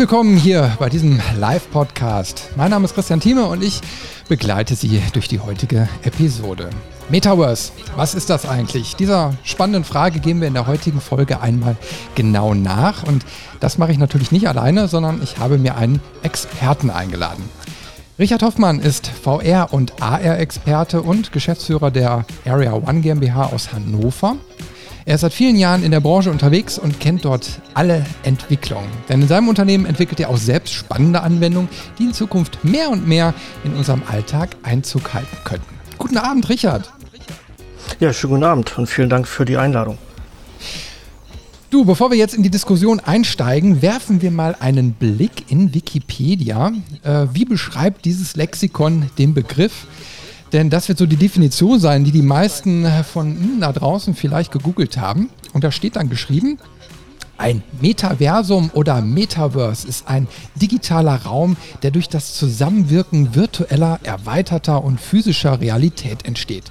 Willkommen hier bei diesem Live-Podcast. Mein Name ist Christian Thieme und ich begleite Sie durch die heutige Episode. Metaverse, was ist das eigentlich? Dieser spannenden Frage gehen wir in der heutigen Folge einmal genau nach. Und das mache ich natürlich nicht alleine, sondern ich habe mir einen Experten eingeladen. Richard Hoffmann ist VR- und AR-Experte und Geschäftsführer der Area One GmbH aus Hannover. Er ist seit vielen Jahren in der Branche unterwegs und kennt dort alle Entwicklungen. Denn in seinem Unternehmen entwickelt er auch selbst spannende Anwendungen, die in Zukunft mehr und mehr in unserem Alltag Einzug halten könnten. Guten Abend, Richard. Ja, schönen guten Abend und vielen Dank für die Einladung. Du, bevor wir jetzt in die Diskussion einsteigen, werfen wir mal einen Blick in Wikipedia. Äh, wie beschreibt dieses Lexikon den Begriff? Denn das wird so die Definition sein, die die meisten von Ihnen da draußen vielleicht gegoogelt haben. Und da steht dann geschrieben, ein Metaversum oder Metaverse ist ein digitaler Raum, der durch das Zusammenwirken virtueller, erweiterter und physischer Realität entsteht.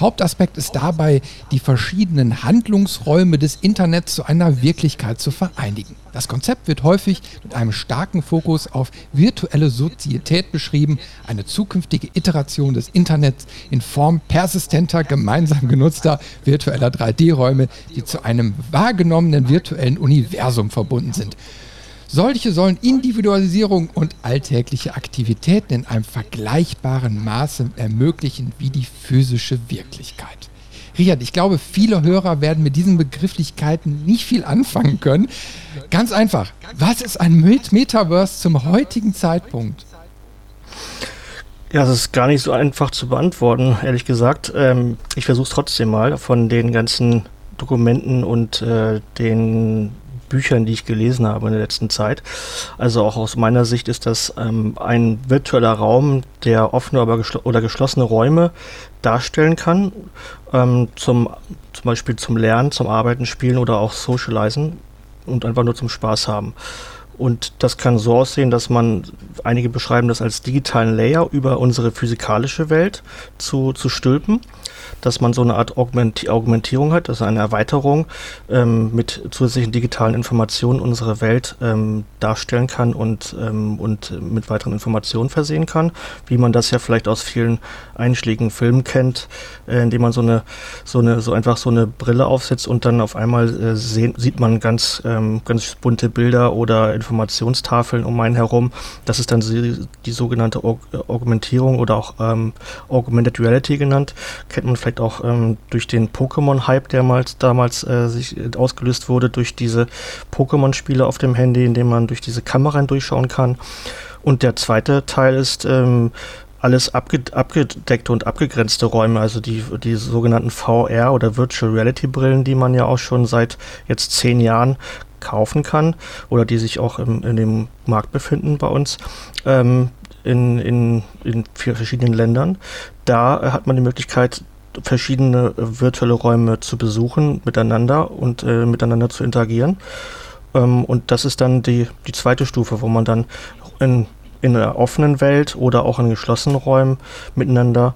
Hauptaspekt ist dabei, die verschiedenen Handlungsräume des Internets zu einer Wirklichkeit zu vereinigen. Das Konzept wird häufig mit einem starken Fokus auf virtuelle Sozietät beschrieben, eine zukünftige Iteration des Internets in Form persistenter, gemeinsam genutzter virtueller 3D-Räume, die zu einem wahrgenommenen virtuellen Universum verbunden sind. Solche sollen Individualisierung und alltägliche Aktivitäten in einem vergleichbaren Maße ermöglichen wie die physische Wirklichkeit. Richard, ich glaube, viele Hörer werden mit diesen Begrifflichkeiten nicht viel anfangen können. Ganz einfach, was ist ein Metaverse zum heutigen Zeitpunkt? Ja, das ist gar nicht so einfach zu beantworten, ehrlich gesagt. Ähm, ich versuche es trotzdem mal von den ganzen Dokumenten und äh, den Büchern, die ich gelesen habe in der letzten Zeit. Also auch aus meiner Sicht ist das ähm, ein virtueller Raum, der offene geschl oder geschlossene Räume darstellen kann, ähm, zum, zum Beispiel zum Lernen, zum Arbeiten, Spielen oder auch Socializen und einfach nur zum Spaß haben. Und das kann so aussehen, dass man, einige beschreiben das als digitalen Layer über unsere physikalische Welt zu, zu stülpen dass man so eine Art Augmenti Augmentierung hat, also eine Erweiterung ähm, mit zusätzlichen digitalen Informationen unsere Welt ähm, darstellen kann und, ähm, und mit weiteren Informationen versehen kann, wie man das ja vielleicht aus vielen einschlägigen Filmen kennt, äh, indem man so eine, so eine, so einfach so eine Brille aufsetzt und dann auf einmal äh, sehen, sieht man ganz, ähm, ganz bunte Bilder oder Informationstafeln um einen herum. Das ist dann die, sogenannte Aug Augmentierung oder auch ähm, Augmented Reality genannt. Kennt man vielleicht auch ähm, durch den Pokémon-Hype, der mal, damals äh, sich äh, ausgelöst wurde, durch diese Pokémon-Spiele auf dem Handy, in dem man durch diese Kamera durchschauen kann. Und der zweite Teil ist ähm, alles abge abgedeckte und abgegrenzte Räume, also die, die sogenannten VR oder Virtual Reality Brillen, die man ja auch schon seit jetzt zehn Jahren kaufen kann oder die sich auch im, in dem Markt befinden bei uns. Ähm, in, in, in vier verschiedenen Ländern. Da hat man die Möglichkeit, verschiedene virtuelle Räume zu besuchen miteinander und äh, miteinander zu interagieren. Ähm, und das ist dann die, die zweite Stufe, wo man dann in, in einer offenen Welt oder auch in geschlossenen Räumen miteinander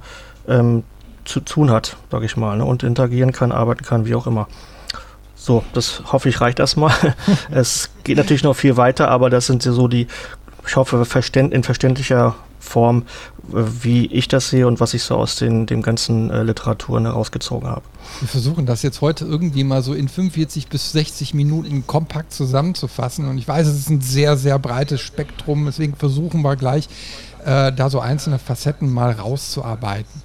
ähm, zu tun hat, sage ich mal, ne? und interagieren kann, arbeiten kann, wie auch immer. So, das hoffe ich reicht erstmal. es geht natürlich noch viel weiter, aber das sind so die, ich hoffe, in verständlicher Form, äh, wie ich das sehe und was ich so aus den dem ganzen äh, Literaturen herausgezogen habe. Wir versuchen das jetzt heute irgendwie mal so in 45 bis 60 Minuten kompakt zusammenzufassen. Und ich weiß, es ist ein sehr, sehr breites Spektrum. Deswegen versuchen wir gleich, äh, da so einzelne Facetten mal rauszuarbeiten.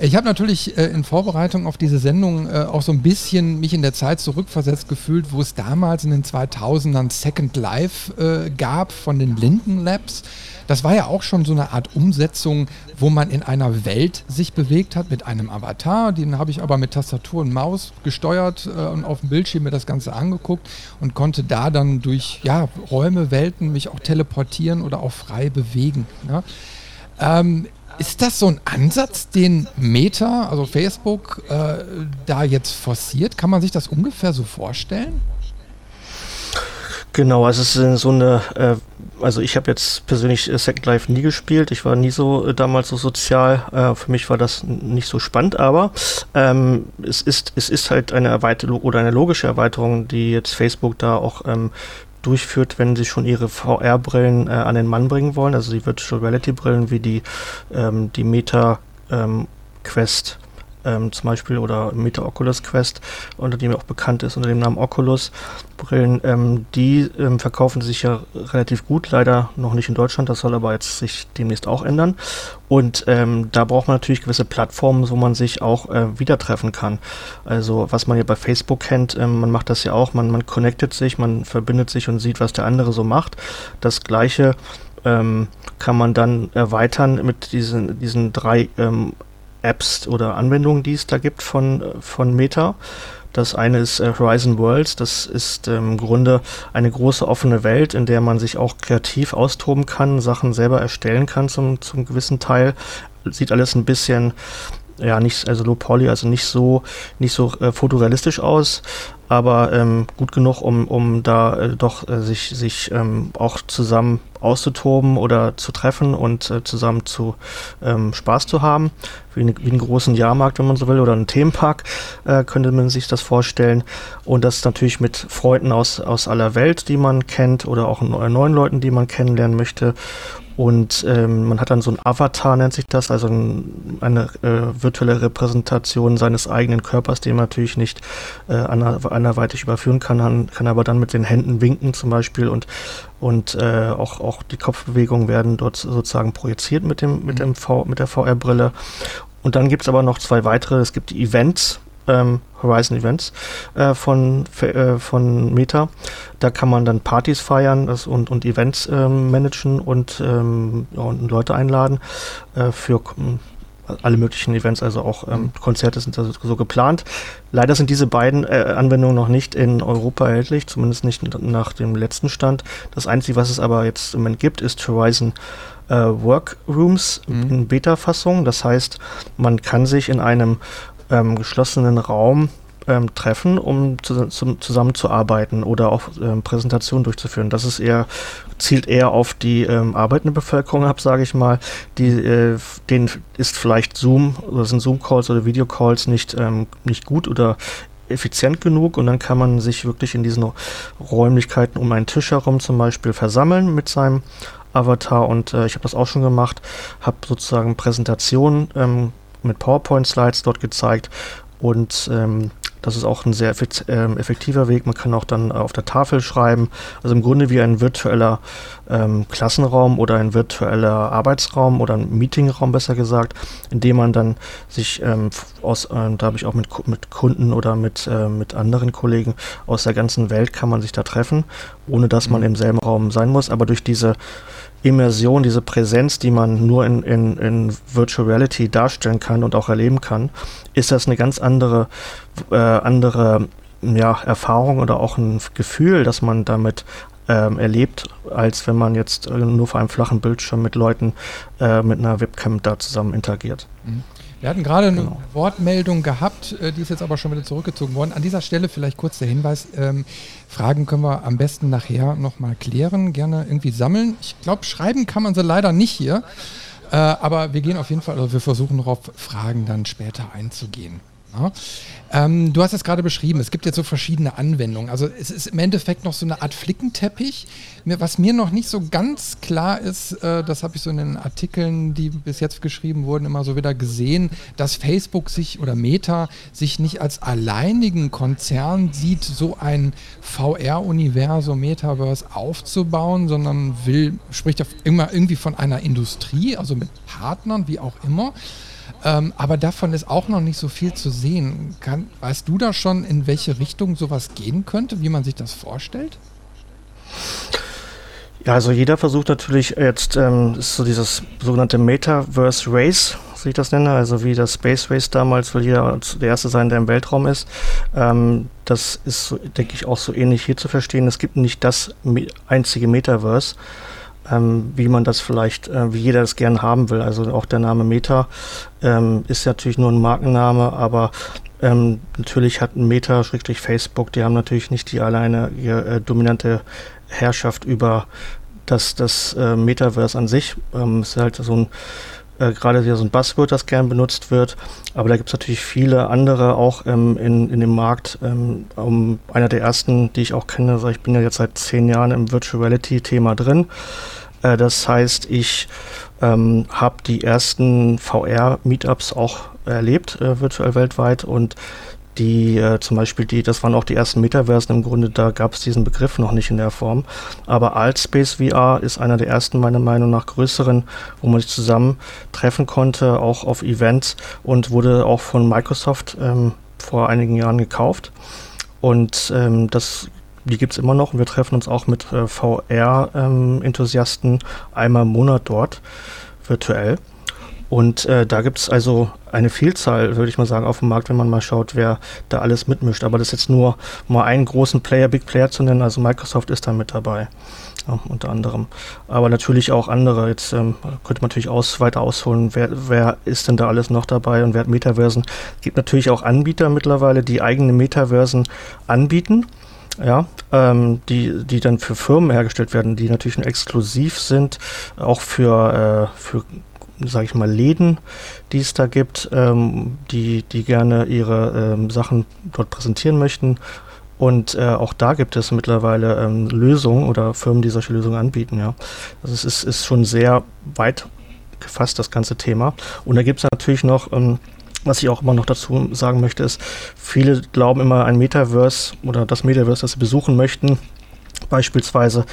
Ich habe natürlich äh, in Vorbereitung auf diese Sendung äh, auch so ein bisschen mich in der Zeit zurückversetzt gefühlt, wo es damals in den 2000ern Second Life äh, gab von den Linden Labs. Das war ja auch schon so eine Art Umsetzung, wo man in einer Welt sich bewegt hat mit einem Avatar. Den habe ich aber mit Tastatur und Maus gesteuert äh, und auf dem Bildschirm mir das Ganze angeguckt und konnte da dann durch ja, Räume, Welten mich auch teleportieren oder auch frei bewegen. Ne? Ähm, ist das so ein Ansatz, den Meta, also Facebook, äh, da jetzt forciert? Kann man sich das ungefähr so vorstellen? Genau, also es ist so eine, äh, also ich habe jetzt persönlich äh, Second Life nie gespielt. Ich war nie so äh, damals so sozial. Äh, für mich war das nicht so spannend, aber ähm, es ist es ist halt eine Erweiterung oder eine logische Erweiterung, die jetzt Facebook da auch ähm, durchführt, wenn sie schon ihre VR-Brillen äh, an den Mann bringen wollen, also die Virtual Reality-Brillen wie die, ähm, die Meta ähm, Quest ähm, zum Beispiel oder Meta Oculus Quest, unter dem auch bekannt ist unter dem Namen Oculus Brillen, ähm, die ähm, verkaufen sich ja relativ gut, leider noch nicht in Deutschland, das soll aber jetzt sich demnächst auch ändern. Und ähm, da braucht man natürlich gewisse Plattformen, wo man sich auch äh, wieder treffen kann. Also was man ja bei Facebook kennt, ähm, man macht das ja auch, man, man connectet sich, man verbindet sich und sieht, was der andere so macht. Das gleiche ähm, kann man dann erweitern mit diesen, diesen drei ähm, Apps oder Anwendungen, die es da gibt von, von Meta. Das eine ist äh, Horizon Worlds. Das ist ähm, im Grunde eine große offene Welt, in der man sich auch kreativ austoben kann, Sachen selber erstellen kann zum, zum gewissen Teil. Sieht alles ein bisschen ja nicht also low poly also nicht so nicht so äh, fotorealistisch aus aber ähm, gut genug, um, um da äh, doch äh, sich, sich ähm, auch zusammen auszutoben oder zu treffen und äh, zusammen zu ähm, Spaß zu haben. Wie, eine, wie einen großen Jahrmarkt, wenn man so will, oder einen Themenpark, äh, könnte man sich das vorstellen. Und das natürlich mit Freunden aus, aus aller Welt, die man kennt, oder auch neuen Leuten, die man kennenlernen möchte. Und ähm, man hat dann so ein Avatar, nennt sich das, also ein, eine äh, virtuelle Repräsentation seines eigenen Körpers, den man natürlich nicht äh, anderweitig überführen kann, kann aber dann mit den Händen winken zum Beispiel und, und äh, auch, auch die Kopfbewegungen werden dort sozusagen projiziert mit, dem, mit, dem v, mit der VR-Brille. Und dann gibt es aber noch zwei weitere, es gibt die Events, ähm, Horizon Events äh, von, äh, von Meta. Da kann man dann Partys feiern das, und, und Events ähm, managen und, ähm, und Leute einladen äh, für alle möglichen Events, also auch ähm. Konzerte sind so geplant. Leider sind diese beiden äh, Anwendungen noch nicht in Europa erhältlich, zumindest nicht nach dem letzten Stand. Das Einzige, was es aber jetzt im Moment gibt, ist Horizon äh, Workrooms mhm. in Beta-Fassung. Das heißt, man kann sich in einem ähm, geschlossenen Raum ähm, treffen, um zu, zum, zusammenzuarbeiten oder auch ähm, Präsentationen durchzuführen. Das ist eher, zielt eher auf die ähm, arbeitende Bevölkerung ab, sage ich mal. Die, äh, denen ist vielleicht Zoom oder sind Zoom-Calls oder Video-Calls nicht, ähm, nicht gut oder effizient genug und dann kann man sich wirklich in diesen Räumlichkeiten um einen Tisch herum zum Beispiel versammeln mit seinem Avatar und äh, ich habe das auch schon gemacht, habe sozusagen Präsentationen ähm, mit PowerPoint-Slides dort gezeigt und ähm, das ist auch ein sehr ähm, effektiver Weg. Man kann auch dann auf der Tafel schreiben. Also im Grunde wie ein virtueller ähm, Klassenraum oder ein virtueller Arbeitsraum oder ein Meetingraum besser gesagt, in dem man dann sich ähm, aus, äh, da habe ich auch mit, mit Kunden oder mit, äh, mit anderen Kollegen aus der ganzen Welt kann man sich da treffen, ohne dass man mhm. im selben Raum sein muss. Aber durch diese Immersion, diese Präsenz, die man nur in, in, in Virtual Reality darstellen kann und auch erleben kann, ist das eine ganz andere, äh, andere ja, Erfahrung oder auch ein Gefühl, dass man damit ähm, erlebt, als wenn man jetzt äh, nur vor einem flachen Bildschirm mit Leuten äh, mit einer Webcam da zusammen interagiert. Mhm. Wir hatten gerade eine genau. Wortmeldung gehabt, äh, die ist jetzt aber schon wieder zurückgezogen worden. An dieser Stelle vielleicht kurz der Hinweis, ähm, Fragen können wir am besten nachher nochmal klären, gerne irgendwie sammeln. Ich glaube, schreiben kann man sie leider nicht hier, äh, aber wir gehen auf jeden Fall, also wir versuchen darauf Fragen dann später einzugehen. Ja. Ähm, du hast es gerade beschrieben, es gibt jetzt so verschiedene Anwendungen. Also es ist im Endeffekt noch so eine Art Flickenteppich. Was mir noch nicht so ganz klar ist, äh, das habe ich so in den Artikeln, die bis jetzt geschrieben wurden, immer so wieder gesehen, dass Facebook sich oder Meta sich nicht als alleinigen Konzern sieht, so ein VR-Universum, Metaverse aufzubauen, sondern will, spricht immer irgendwie von einer Industrie, also mit Partnern, wie auch immer. Ähm, aber davon ist auch noch nicht so viel zu sehen. Kann, weißt du da schon, in welche Richtung sowas gehen könnte, wie man sich das vorstellt? Ja, also jeder versucht natürlich jetzt, ähm, ist so dieses sogenannte Metaverse Race, wie ich das nenne, also wie das Space Race damals, will jeder der Erste sein, der im Weltraum ist. Ähm, das ist, denke ich, auch so ähnlich hier zu verstehen. Es gibt nicht das einzige Metaverse ähm, wie man das vielleicht, äh, wie jeder das gern haben will. Also auch der Name Meta ähm, ist natürlich nur ein Markenname, aber ähm, natürlich hat Meta, Schrägstrich Facebook, die haben natürlich nicht die alleine äh, dominante Herrschaft über das, das äh, Metaverse an sich. Ähm, ist halt so ein äh, gerade wieder so ein Buzzword, das gern benutzt wird. Aber da gibt es natürlich viele andere auch ähm, in, in dem Markt. Ähm, um, einer der ersten, die ich auch kenne, also ich bin ja jetzt seit zehn Jahren im Virtual Reality-Thema drin. Äh, das heißt, ich ähm, habe die ersten VR-Meetups auch erlebt, äh, virtuell weltweit und die äh, zum Beispiel die, das waren auch die ersten Metaversen im Grunde, da gab es diesen Begriff noch nicht in der Form. Aber Altspace VR ist einer der ersten meiner Meinung nach größeren, wo man sich zusammen treffen konnte, auch auf Events und wurde auch von Microsoft ähm, vor einigen Jahren gekauft. Und ähm, das die gibt es immer noch und wir treffen uns auch mit äh, VR-Enthusiasten ähm, einmal im Monat dort virtuell. Und äh, da gibt es also eine Vielzahl, würde ich mal sagen, auf dem Markt, wenn man mal schaut, wer da alles mitmischt. Aber das ist jetzt nur mal einen großen Player, Big Player zu nennen. Also Microsoft ist da mit dabei, ja, unter anderem. Aber natürlich auch andere. Jetzt ähm, könnte man natürlich aus, weiter ausholen, wer, wer ist denn da alles noch dabei und wer hat Metaversen. Es gibt natürlich auch Anbieter mittlerweile, die eigene Metaversen anbieten ja, ähm, die, die dann für Firmen hergestellt werden, die natürlich exklusiv sind, auch für, äh, für sage ich mal, Läden, die es da gibt, ähm, die, die gerne ihre ähm, Sachen dort präsentieren möchten. Und äh, auch da gibt es mittlerweile ähm, Lösungen oder Firmen, die solche Lösungen anbieten. Ja. Also es ist, ist schon sehr weit gefasst, das ganze Thema. Und da gibt es natürlich noch ähm, was ich auch immer noch dazu sagen möchte, ist, viele glauben immer ein Metaverse oder das Metaverse, das sie besuchen möchten. Beispielsweise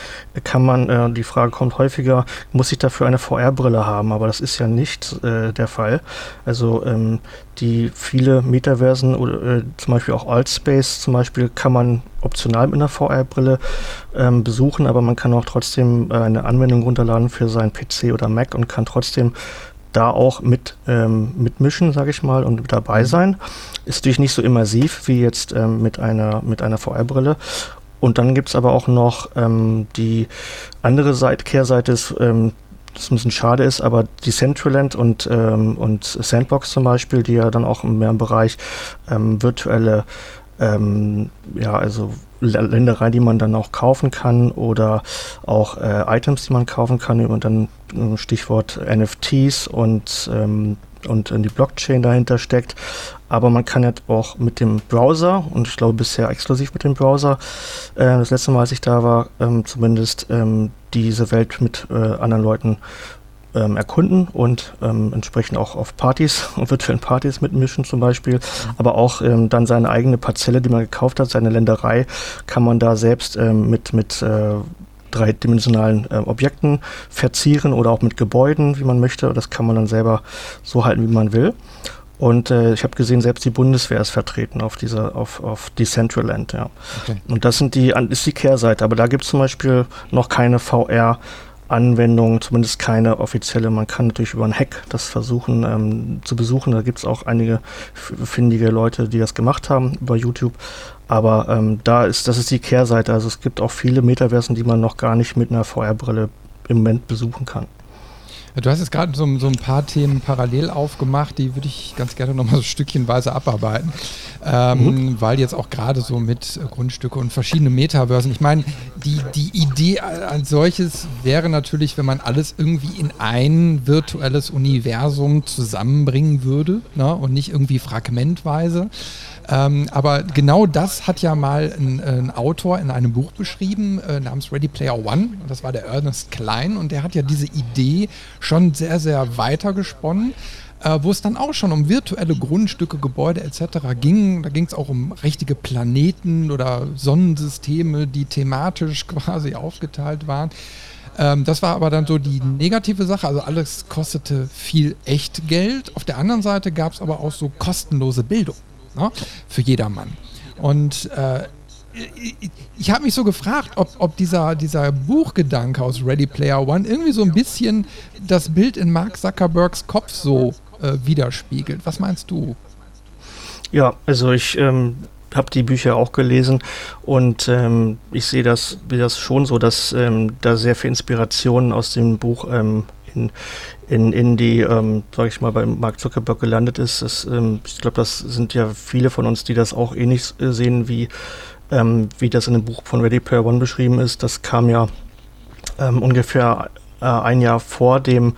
kann man, äh, die Frage kommt häufiger, muss ich dafür eine VR-Brille haben? Aber das ist ja nicht äh, der Fall. Also ähm, die viele Metaversen oder äh, zum Beispiel auch Altspace zum Beispiel kann man optional mit einer VR-Brille ähm, besuchen, aber man kann auch trotzdem äh, eine Anwendung runterladen für seinen PC oder Mac und kann trotzdem da auch mit ähm, mitmischen, sage ich mal, und mit dabei mhm. sein. Ist natürlich nicht so immersiv wie jetzt ähm, mit einer mit einer VR-Brille. Und dann gibt es aber auch noch ähm, die andere Seite, Kehrseite ist, ähm, das ein bisschen schade ist, aber die Centraland und, ähm, und Sandbox zum Beispiel, die ja dann auch mehr im Bereich ähm, virtuelle ähm, ja, also Ländereien, die man dann auch kaufen kann oder auch äh, Items, die man kaufen kann und dann äh, Stichwort NFTs und ähm, und die Blockchain dahinter steckt. Aber man kann ja auch mit dem Browser, und ich glaube bisher exklusiv mit dem Browser, äh, das letzte Mal, als ich da war, ähm, zumindest ähm, diese Welt mit äh, anderen Leuten ähm, erkunden und ähm, entsprechend auch auf Partys und virtuellen Partys mitmischen zum Beispiel, mhm. aber auch ähm, dann seine eigene Parzelle, die man gekauft hat, seine Länderei, kann man da selbst ähm, mit, mit äh, dreidimensionalen äh, Objekten verzieren oder auch mit Gebäuden, wie man möchte. Das kann man dann selber so halten, wie man will. Und äh, ich habe gesehen, selbst die Bundeswehr ist vertreten auf dieser, auf, auf Decentraland, ja. Okay. Und das sind die, ist die Kehrseite. Aber da gibt es zum Beispiel noch keine VR- Anwendung, zumindest keine offizielle. Man kann natürlich über einen Hack das versuchen ähm, zu besuchen. Da gibt es auch einige findige Leute, die das gemacht haben über YouTube. Aber ähm, da ist, das ist die Kehrseite. Also es gibt auch viele Metaversen, die man noch gar nicht mit einer VR-Brille im Moment besuchen kann. Du hast jetzt gerade so, so, ein paar Themen parallel aufgemacht, die würde ich ganz gerne nochmal so stückchenweise abarbeiten, ähm, mhm. weil jetzt auch gerade so mit Grundstücke und verschiedene Metaversen, ich meine, die, die Idee als solches wäre natürlich, wenn man alles irgendwie in ein virtuelles Universum zusammenbringen würde ne, und nicht irgendwie fragmentweise. Ähm, aber genau das hat ja mal ein, ein Autor in einem Buch beschrieben äh, namens Ready Player One. Das war der Ernest Klein und der hat ja diese Idee schon sehr, sehr weiter gesponnen. Äh, wo es dann auch schon um virtuelle Grundstücke, Gebäude etc. ging. Da ging es auch um richtige Planeten oder Sonnensysteme, die thematisch quasi aufgeteilt waren. Ähm, das war aber dann so die negative Sache. Also alles kostete viel echt Geld. Auf der anderen Seite gab es aber auch so kostenlose Bildung ne? für jedermann. Und äh, ich habe mich so gefragt, ob, ob dieser, dieser Buchgedanke aus Ready Player One irgendwie so ein bisschen das Bild in Mark Zuckerbergs Kopf so äh, widerspiegelt. Was meinst du? Ja, also ich ähm, habe die Bücher auch gelesen und ähm, ich sehe das, das schon so, dass ähm, da sehr viel Inspiration aus dem Buch ähm, in, in, in die, ähm, sage ich mal, bei Mark Zuckerberg gelandet ist. Das, ähm, ich glaube, das sind ja viele von uns, die das auch ähnlich äh, sehen, wie, ähm, wie das in dem Buch von Ready Player One beschrieben ist. Das kam ja ähm, ungefähr äh, ein Jahr vor dem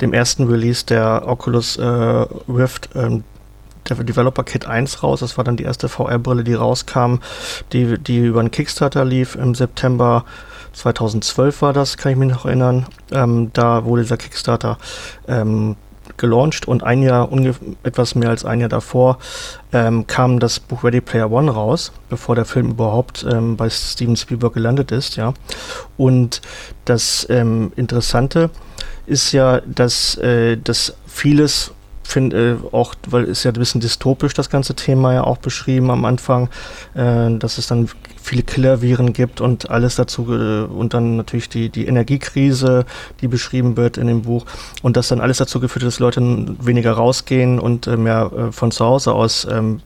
dem ersten Release der Oculus äh, Rift ähm, Developer Kit 1 raus. Das war dann die erste VR-Brille, die rauskam, die, die über einen Kickstarter lief im September 2012 war das, kann ich mich noch erinnern. Ähm, da wurde dieser Kickstarter ähm, gelauncht und ein Jahr, etwas mehr als ein Jahr davor, ähm, kam das Buch Ready Player One raus, bevor der Film überhaupt ähm, bei Steven Spielberg gelandet ist, ja. Und das ähm, Interessante ist ja, dass, äh, dass vieles finde äh, auch, weil es ja ein bisschen dystopisch das ganze Thema ja auch beschrieben am Anfang, äh, dass es dann viele Killerviren gibt und alles dazu äh, und dann natürlich die, die Energiekrise, die beschrieben wird in dem Buch und das dann alles dazu geführt hat, dass Leute weniger rausgehen und äh, mehr äh, von zu Hause aus ähm,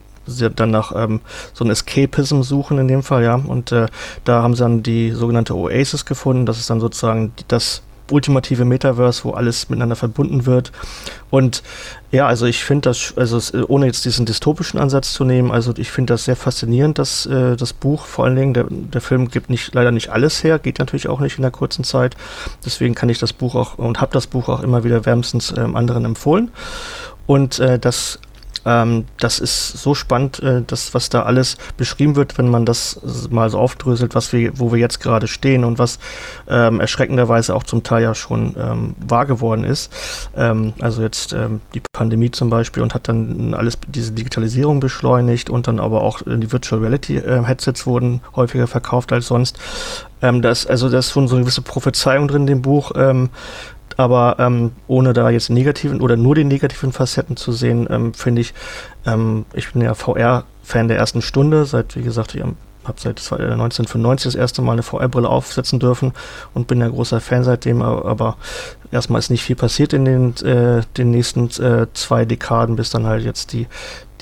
dann nach ähm, so ein Escapism suchen in dem Fall, ja. Und äh, da haben sie dann die sogenannte Oasis gefunden. Das ist dann sozusagen das ultimative Metaverse, wo alles miteinander verbunden wird. Und ja, also ich finde das, also ohne jetzt diesen dystopischen Ansatz zu nehmen, also ich finde das sehr faszinierend, dass äh, das Buch, vor allen Dingen, der, der Film gibt nicht leider nicht alles her, geht natürlich auch nicht in der kurzen Zeit. Deswegen kann ich das Buch auch und habe das Buch auch immer wieder wärmstens ähm, anderen empfohlen. Und äh, das ähm, das ist so spannend, äh, das, was da alles beschrieben wird, wenn man das mal so aufdröselt, was wir, wo wir jetzt gerade stehen und was ähm, erschreckenderweise auch zum Teil ja schon ähm, wahr geworden ist. Ähm, also jetzt ähm, die Pandemie zum Beispiel und hat dann alles diese Digitalisierung beschleunigt und dann aber auch äh, die Virtual Reality äh, Headsets wurden häufiger verkauft als sonst. Ähm, das, also da ist schon so eine gewisse Prophezeiung drin in dem Buch, ähm, aber ähm, ohne da jetzt negativen oder nur die negativen Facetten zu sehen, ähm, finde ich, ähm, ich bin ja VR-Fan der ersten Stunde, seit, wie gesagt, ich habe seit 1995 das erste Mal eine VR-Brille aufsetzen dürfen und bin ja großer Fan seitdem, aber erstmal ist nicht viel passiert in den, äh, den nächsten äh, zwei Dekaden, bis dann halt jetzt die,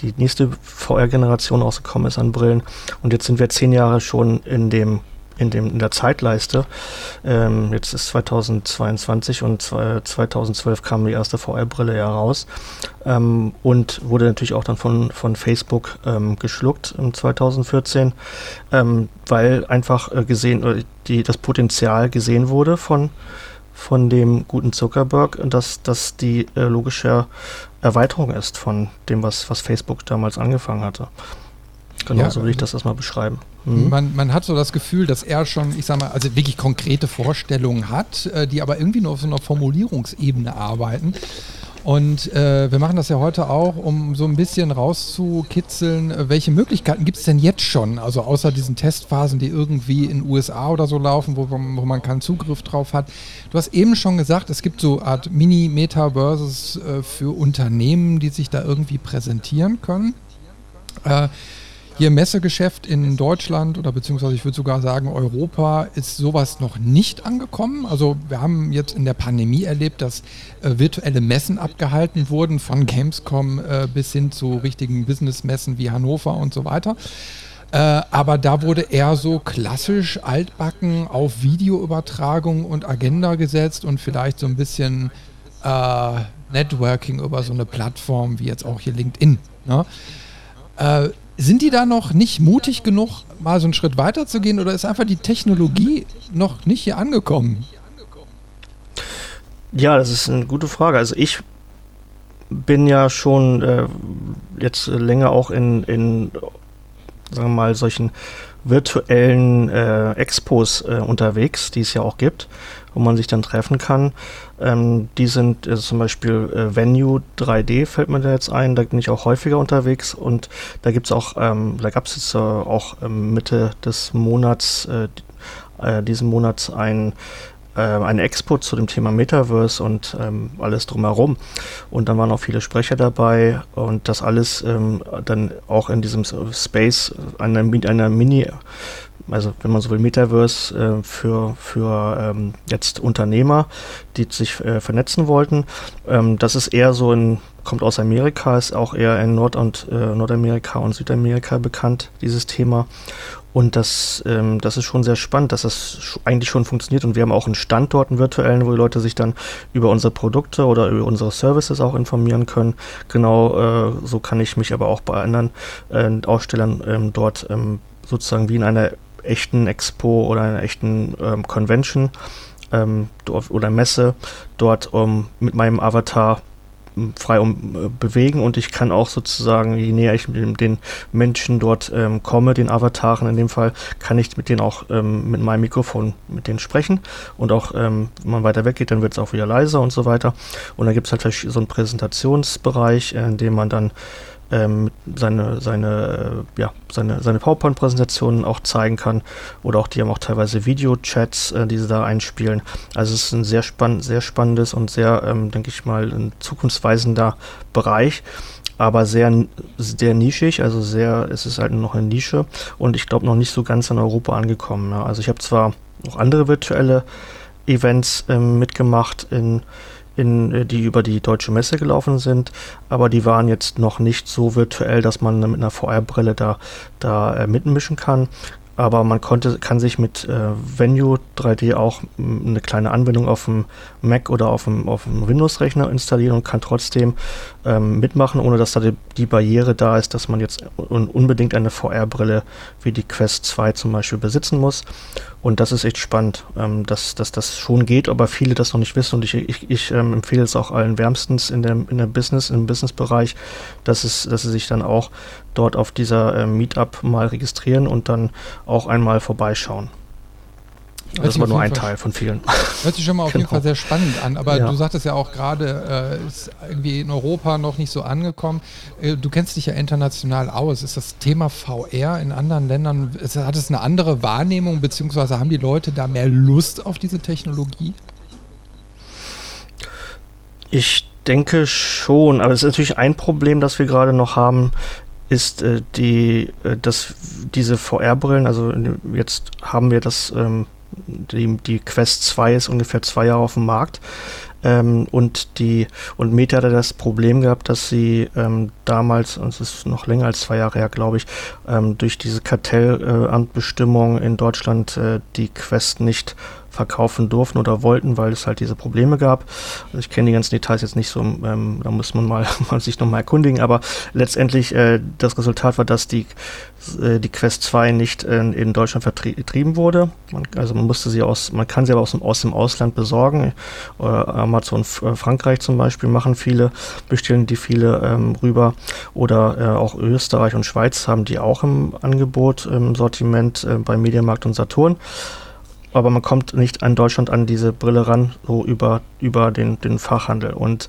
die nächste VR-Generation rausgekommen ist an Brillen. Und jetzt sind wir zehn Jahre schon in dem in, dem, in der Zeitleiste. Ähm, jetzt ist 2022 und 2012 kam die erste VR-Brille ja raus ähm, und wurde natürlich auch dann von, von Facebook ähm, geschluckt im 2014, ähm, weil einfach äh, gesehen, äh, die, das Potenzial gesehen wurde von von dem guten Zuckerberg, dass das die äh, logische Erweiterung ist von dem, was, was Facebook damals angefangen hatte. Genau, ja, so würde ich das erstmal beschreiben. Mhm. Man, man hat so das Gefühl, dass er schon, ich sag mal, also wirklich konkrete Vorstellungen hat, äh, die aber irgendwie nur auf so einer Formulierungsebene arbeiten. Und äh, wir machen das ja heute auch, um so ein bisschen rauszukitzeln, äh, welche Möglichkeiten gibt es denn jetzt schon? Also außer diesen Testphasen, die irgendwie in USA oder so laufen, wo, wo man keinen Zugriff drauf hat. Du hast eben schon gesagt, es gibt so Art Mini-Metaverses äh, für Unternehmen, die sich da irgendwie präsentieren können. Äh, im Messegeschäft in Deutschland oder beziehungsweise ich würde sogar sagen Europa ist sowas noch nicht angekommen. Also wir haben jetzt in der Pandemie erlebt, dass äh, virtuelle Messen abgehalten wurden, von Gamescom äh, bis hin zu richtigen Businessmessen wie Hannover und so weiter. Äh, aber da wurde eher so klassisch altbacken auf Videoübertragung und Agenda gesetzt und vielleicht so ein bisschen äh, Networking über so eine Plattform wie jetzt auch hier LinkedIn. Ne? Sind die da noch nicht mutig genug, mal so einen Schritt weiter zu gehen oder ist einfach die Technologie noch nicht hier angekommen? Ja, das ist eine gute Frage. Also ich bin ja schon äh, jetzt länger auch in, in, sagen wir mal, solchen virtuellen äh, Expos äh, unterwegs, die es ja auch gibt wo man sich dann treffen kann. Ähm, die sind also zum Beispiel äh, Venue 3D, fällt mir da jetzt ein, da bin ich auch häufiger unterwegs und da gibt es auch, ähm, da gab es jetzt äh, auch ähm, Mitte des Monats, äh, äh diesen Monats ein äh, eine Expo zu dem Thema Metaverse und ähm, alles drumherum. Und dann waren auch viele Sprecher dabei und das alles ähm, dann auch in diesem Space einer, einer Mini also wenn man so will, Metaverse äh, für, für ähm, jetzt Unternehmer, die sich äh, vernetzen wollten. Ähm, das ist eher so ein, kommt aus Amerika, ist auch eher in Nord- und äh, Nordamerika und Südamerika bekannt, dieses Thema. Und das, ähm, das ist schon sehr spannend, dass das eigentlich schon funktioniert. Und wir haben auch einen Standort, einen virtuellen, wo die Leute sich dann über unsere Produkte oder über unsere Services auch informieren können. Genau äh, so kann ich mich aber auch bei anderen äh, Ausstellern ähm, dort ähm, sozusagen wie in einer echten Expo oder einer echten ähm, Convention ähm, oder Messe dort um, mit meinem Avatar frei um äh, bewegen und ich kann auch sozusagen, je näher ich mit den Menschen dort ähm, komme, den Avataren in dem Fall, kann ich mit denen auch ähm, mit meinem Mikrofon mit denen sprechen und auch, ähm, wenn man weiter weggeht, dann wird es auch wieder leiser und so weiter. Und dann gibt es halt so einen Präsentationsbereich, in dem man dann ähm, seine, seine, ja, seine, seine PowerPoint-Präsentationen auch zeigen kann. Oder auch die haben auch teilweise Videochats, äh, die sie da einspielen. Also es ist ein sehr, spann sehr spannendes und sehr, ähm, denke ich mal, ein zukunftsweisender Bereich. Aber sehr, sehr nischig, also sehr, es ist halt noch eine Nische und ich glaube noch nicht so ganz in Europa angekommen. Ja. Also ich habe zwar noch andere virtuelle Events ähm, mitgemacht in in, äh, die über die deutsche Messe gelaufen sind, aber die waren jetzt noch nicht so virtuell, dass man mit einer VR-Brille da, da äh, mitmischen kann. Aber man konnte, kann sich mit äh, Venue 3D auch eine kleine Anwendung auf dem Mac oder auf dem, auf dem Windows-Rechner installieren und kann trotzdem ähm, mitmachen, ohne dass da die, die, Barriere da ist, dass man jetzt un unbedingt eine VR-Brille wie die Quest 2 zum Beispiel besitzen muss. Und das ist echt spannend, ähm, dass, dass das schon geht, aber viele das noch nicht wissen. Und ich, ich, ich ähm, empfehle es auch allen wärmstens in der, in der Business, im Business-Bereich, dass, es, dass sie sich dann auch dort auf dieser äh, Meetup mal registrieren und dann auch einmal vorbeischauen. Hört das war nur ein Fall, Teil von vielen. Hört sich schon mal auf genau. jeden Fall sehr spannend an, aber ja. du sagtest ja auch gerade, äh, ist irgendwie in Europa noch nicht so angekommen. Äh, du kennst dich ja international aus. Ist das Thema VR in anderen Ländern, ist, hat es eine andere Wahrnehmung, beziehungsweise haben die Leute da mehr Lust auf diese Technologie? Ich denke schon, aber es ist natürlich ein Problem, das wir gerade noch haben, ist äh, die, äh, dass diese VR-Brillen, also jetzt haben wir das, ähm, die, die Quest 2 ist ungefähr zwei Jahre auf dem Markt. Ähm, und die und Meta hatte das Problem gehabt, dass sie ähm, damals, und es ist noch länger als zwei Jahre her, glaube ich, ähm, durch diese Kartellamtbestimmung äh, in Deutschland äh, die Quest nicht verkaufen durften oder wollten, weil es halt diese Probleme gab. Also ich kenne die ganzen Details jetzt nicht so, ähm, da muss man mal, mal sich nochmal erkundigen, aber letztendlich äh, das Resultat war, dass die, äh, die Quest 2 nicht in, in Deutschland vertrieben wurde. Man, also man musste sie aus, man kann sie aber aus dem, aus dem Ausland besorgen. Äh, Amazon äh, Frankreich zum Beispiel machen viele, bestellen die viele ähm, rüber. Oder äh, auch Österreich und Schweiz haben die auch im Angebot, im Sortiment äh, bei Mediamarkt und Saturn aber man kommt nicht an Deutschland an diese Brille ran, so über, über den, den Fachhandel. Und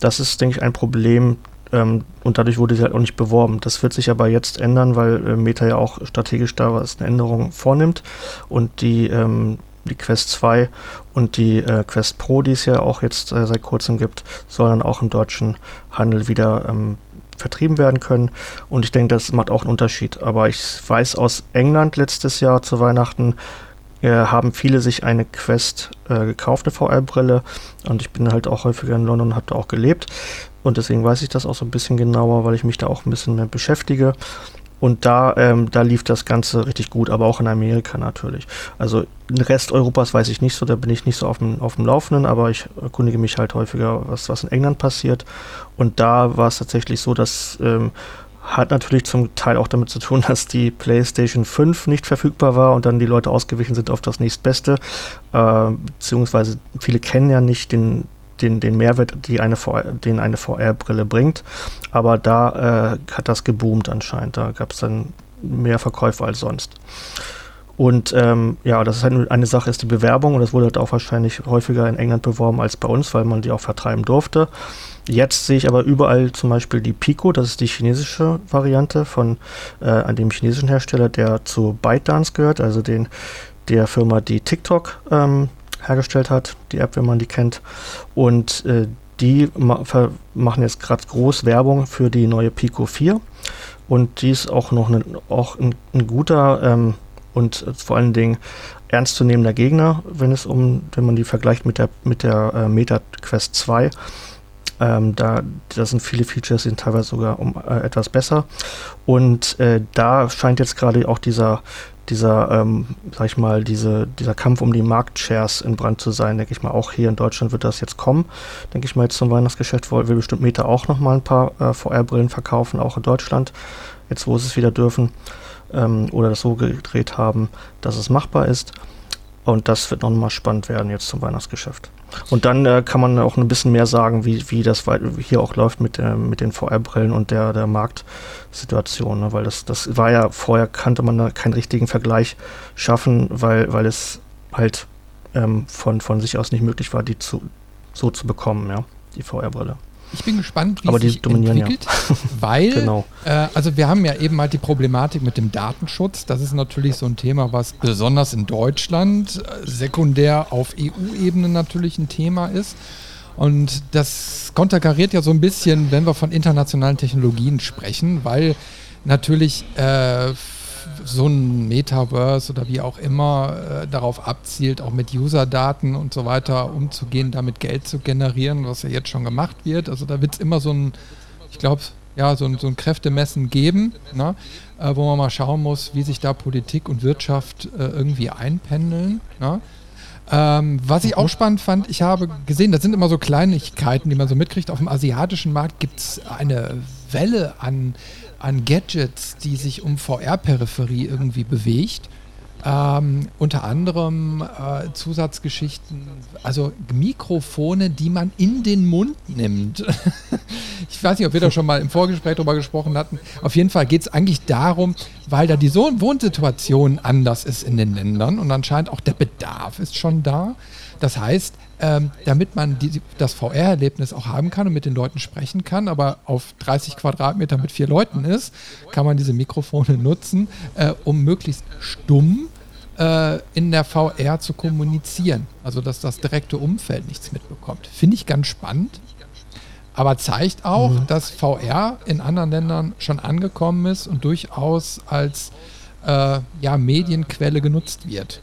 das ist, denke ich, ein Problem. Ähm, und dadurch wurde sie halt auch nicht beworben. Das wird sich aber jetzt ändern, weil äh, Meta ja auch strategisch da was eine Änderung vornimmt. Und die, ähm, die Quest 2 und die äh, Quest Pro, die es ja auch jetzt äh, seit kurzem gibt, sollen dann auch im deutschen Handel wieder ähm, vertrieben werden können. Und ich denke, das macht auch einen Unterschied. Aber ich weiß aus England letztes Jahr zu Weihnachten, haben viele sich eine Quest äh, gekauft, eine VR-Brille. Und ich bin halt auch häufiger in London habe da auch gelebt. Und deswegen weiß ich das auch so ein bisschen genauer, weil ich mich da auch ein bisschen mehr beschäftige. Und da, ähm, da lief das Ganze richtig gut, aber auch in Amerika natürlich. Also den Rest Europas weiß ich nicht so, da bin ich nicht so auf dem, auf dem Laufenden, aber ich erkundige mich halt häufiger, was, was in England passiert. Und da war es tatsächlich so, dass ähm, hat natürlich zum Teil auch damit zu tun, dass die PlayStation 5 nicht verfügbar war und dann die Leute ausgewichen sind auf das nächstbeste. Äh, beziehungsweise viele kennen ja nicht den, den, den Mehrwert, die eine VR, den eine VR-Brille bringt. Aber da äh, hat das geboomt anscheinend. Da gab es dann mehr Verkäufe als sonst. Und ähm, ja, das ist halt eine Sache, ist die Bewerbung und das wurde halt auch wahrscheinlich häufiger in England beworben als bei uns, weil man die auch vertreiben durfte. Jetzt sehe ich aber überall zum Beispiel die Pico, das ist die chinesische Variante von äh, an dem chinesischen Hersteller, der zu ByteDance gehört, also den der Firma, die TikTok ähm, hergestellt hat, die App, wenn man die kennt. Und äh, die ma machen jetzt gerade groß Werbung für die neue Pico 4. Und die ist auch noch ne, auch ein, ein guter ähm, und vor allen Dingen ernstzunehmender Gegner, wenn es um, wenn man die vergleicht mit der mit der äh, Meta Quest 2 ähm, da, da sind viele Features, sind teilweise sogar um äh, etwas besser. Und äh, da scheint jetzt gerade auch dieser, dieser, ähm, sag ich mal, diese, dieser Kampf um die Marktshares in Brand zu sein, denke ich mal. Auch hier in Deutschland wird das jetzt kommen. Denke ich mal, jetzt zum Weihnachtsgeschäft will bestimmt Meta auch nochmal ein paar äh, VR-Brillen verkaufen, auch in Deutschland, jetzt wo sie es wieder dürfen ähm, oder das so gedreht haben, dass es machbar ist. Und das wird nochmal spannend werden jetzt zum Weihnachtsgeschäft. Und dann äh, kann man auch ein bisschen mehr sagen, wie, wie das hier auch läuft mit, äh, mit den VR-Brillen und der, der Marktsituation. Ne? Weil das, das war ja, vorher kannte man da keinen richtigen Vergleich schaffen, weil, weil es halt ähm, von, von sich aus nicht möglich war, die zu, so zu bekommen, ja, die VR-Brille. Ich bin gespannt, wie Aber es sich entwickelt, ja. weil, genau. äh, also wir haben ja eben halt die Problematik mit dem Datenschutz. Das ist natürlich so ein Thema, was besonders in Deutschland äh, sekundär auf EU-Ebene natürlich ein Thema ist. Und das konterkariert ja so ein bisschen, wenn wir von internationalen Technologien sprechen, weil natürlich äh, so ein Metaverse oder wie auch immer äh, darauf abzielt, auch mit User-Daten und so weiter umzugehen, damit Geld zu generieren, was ja jetzt schon gemacht wird. Also da wird es immer so ein, ich glaube, ja, so ein, so ein Kräftemessen geben, ne? äh, wo man mal schauen muss, wie sich da Politik und Wirtschaft äh, irgendwie einpendeln. Ne? Ähm, was ich auch spannend fand, ich habe gesehen, das sind immer so Kleinigkeiten, die man so mitkriegt. Auf dem asiatischen Markt gibt es eine Welle an an Gadgets, die sich um VR-Peripherie irgendwie bewegt. Ähm, unter anderem äh, Zusatzgeschichten, also Mikrofone, die man in den Mund nimmt. ich weiß nicht, ob wir da schon mal im Vorgespräch drüber gesprochen hatten. Auf jeden Fall geht es eigentlich darum, weil da die so Wohnsituation anders ist in den Ländern und anscheinend auch der Bedarf ist schon da. Das heißt, ähm, damit man die, das VR-Erlebnis auch haben kann und mit den Leuten sprechen kann, aber auf 30 Quadratmeter mit vier Leuten ist, kann man diese Mikrofone nutzen, äh, um möglichst stumm äh, in der VR zu kommunizieren. Also dass das direkte Umfeld nichts mitbekommt. Finde ich ganz spannend. Aber zeigt auch, mhm. dass VR in anderen Ländern schon angekommen ist und durchaus als äh, ja, Medienquelle genutzt wird.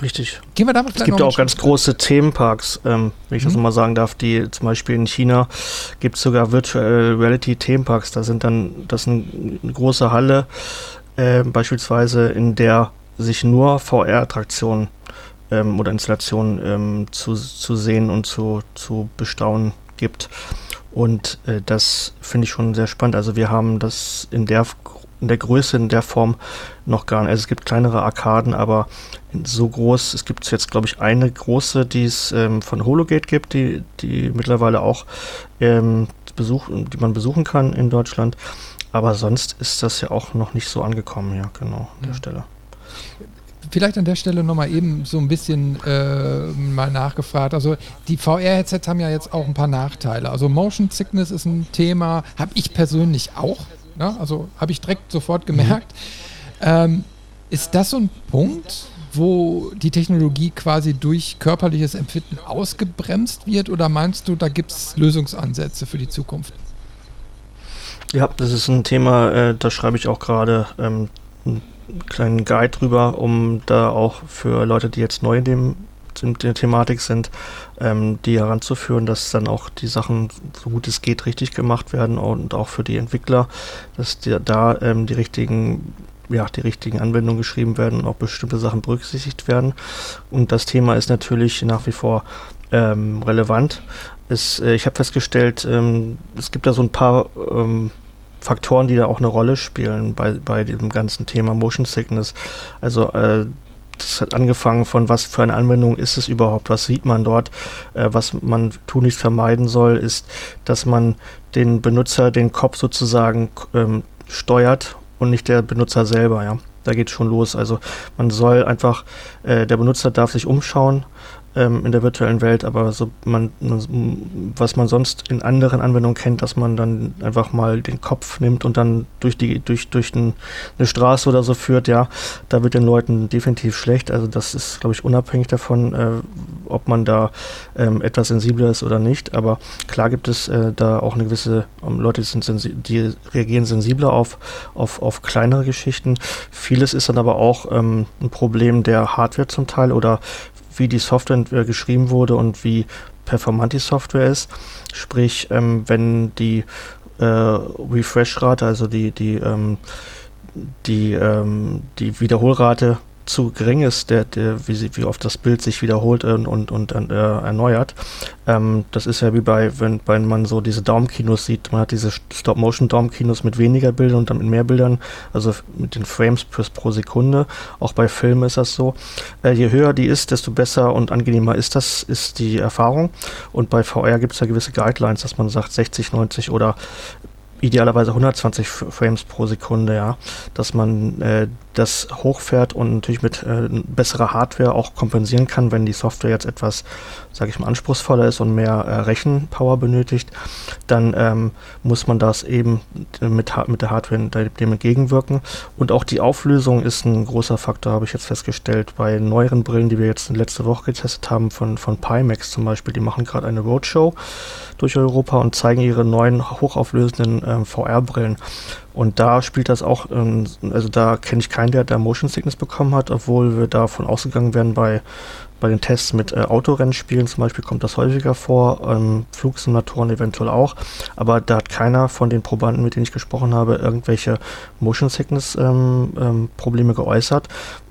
Richtig. Gehen wir damit Es gibt ja auch ganz große Themenparks, ähm, wenn ich mhm. das mal sagen darf, die zum Beispiel in China gibt es sogar Virtual Reality Themenparks. Da sind dann, das ist eine große Halle, äh, beispielsweise, in der sich nur VR-Attraktionen ähm, oder Installationen ähm, zu, zu sehen und zu, zu bestaunen gibt. Und äh, das finde ich schon sehr spannend. Also wir haben das in der in der Größe, in der Form noch gar nicht. Also es gibt kleinere Arkaden, aber so groß, es gibt jetzt glaube ich eine große, die es ähm, von Hologate gibt, die, die mittlerweile auch ähm, besuch, die man besuchen kann in Deutschland. Aber sonst ist das ja auch noch nicht so angekommen, ja, genau, an der ja. Stelle. Vielleicht an der Stelle nochmal eben so ein bisschen äh, mal nachgefragt. Also die VR-Headsets haben ja jetzt auch ein paar Nachteile. Also Motion Sickness ist ein Thema, habe ich persönlich auch. Ne? Also habe ich direkt sofort gemerkt. Mhm. Ähm, ist das so ein Punkt, wo die Technologie quasi durch körperliches Empfinden ausgebremst wird? Oder meinst du, da gibt es Lösungsansätze für die Zukunft? Ja, das ist ein Thema, äh, da schreibe ich auch gerade ähm, einen kleinen Guide drüber, um da auch für Leute, die jetzt neu in dem in der Thematik sind, ähm, die heranzuführen, dass dann auch die Sachen, so gut es geht, richtig gemacht werden und auch für die Entwickler, dass die, da ähm, die richtigen ja, die richtigen Anwendungen geschrieben werden und auch bestimmte Sachen berücksichtigt werden. Und das Thema ist natürlich nach wie vor ähm, relevant. Es, äh, ich habe festgestellt, ähm, es gibt da so ein paar ähm, Faktoren, die da auch eine Rolle spielen bei, bei dem ganzen Thema Motion Sickness. Also äh, das hat angefangen von, was für eine Anwendung ist es überhaupt, was sieht man dort. Äh, was man tunlichst vermeiden soll, ist, dass man den Benutzer den Kopf sozusagen ähm, steuert und nicht der Benutzer selber. Ja, da geht schon los. Also man soll einfach, äh, der Benutzer darf sich umschauen ähm, in der virtuellen Welt, aber so man, was man sonst in anderen Anwendungen kennt, dass man dann einfach mal den Kopf nimmt und dann durch die durch durch ein, eine Straße oder so führt, ja, da wird den Leuten definitiv schlecht. Also das ist, glaube ich, unabhängig davon, äh, ob man da ähm, etwas sensibler ist oder nicht. Aber klar gibt es äh, da auch eine gewisse ähm, Leute, sind die reagieren sensibler auf auf auf kleinere Geschichten. Vieles ist dann aber auch ähm, ein Problem der Hardware zum Teil oder wie die Software äh, geschrieben wurde und wie performant die Software ist. Sprich, ähm, wenn die äh, Refresh-Rate, also die, die, ähm, die, ähm, die Wiederholrate zu gering ist, der, der, wie, wie oft das Bild sich wiederholt und, und, und äh, erneuert. Ähm, das ist ja wie bei, wenn, wenn man so diese Daumenkinos sieht, man hat diese Stop-Motion-Daumenkinos mit weniger Bildern und dann mit mehr Bildern, also mit den Frames pro, pro Sekunde. Auch bei Filmen ist das so. Äh, je höher die ist, desto besser und angenehmer ist das, ist die Erfahrung. Und bei VR gibt es ja gewisse Guidelines, dass man sagt 60, 90 oder idealerweise 120 Frames pro Sekunde, ja, dass man äh, das hochfährt und natürlich mit äh, besserer Hardware auch kompensieren kann, wenn die Software jetzt etwas, sage ich mal, anspruchsvoller ist und mehr äh, Rechenpower benötigt, dann ähm, muss man das eben mit, mit der Hardware dem entgegenwirken. Und auch die Auflösung ist ein großer Faktor, habe ich jetzt festgestellt, bei neueren Brillen, die wir jetzt letzte Woche getestet haben, von, von Pimax zum Beispiel, die machen gerade eine Roadshow durch Europa und zeigen ihre neuen hochauflösenden ähm, VR-Brillen. Und da spielt das auch, ähm, also da kenne ich keinen, der da Motion Sickness bekommen hat, obwohl wir davon ausgegangen werden bei, bei den Tests mit äh, Autorennspielen zum Beispiel kommt das häufiger vor, ähm, Flugsimulatoren eventuell auch, aber da hat keiner von den Probanden, mit denen ich gesprochen habe, irgendwelche Motion Sickness ähm, ähm, Probleme geäußert.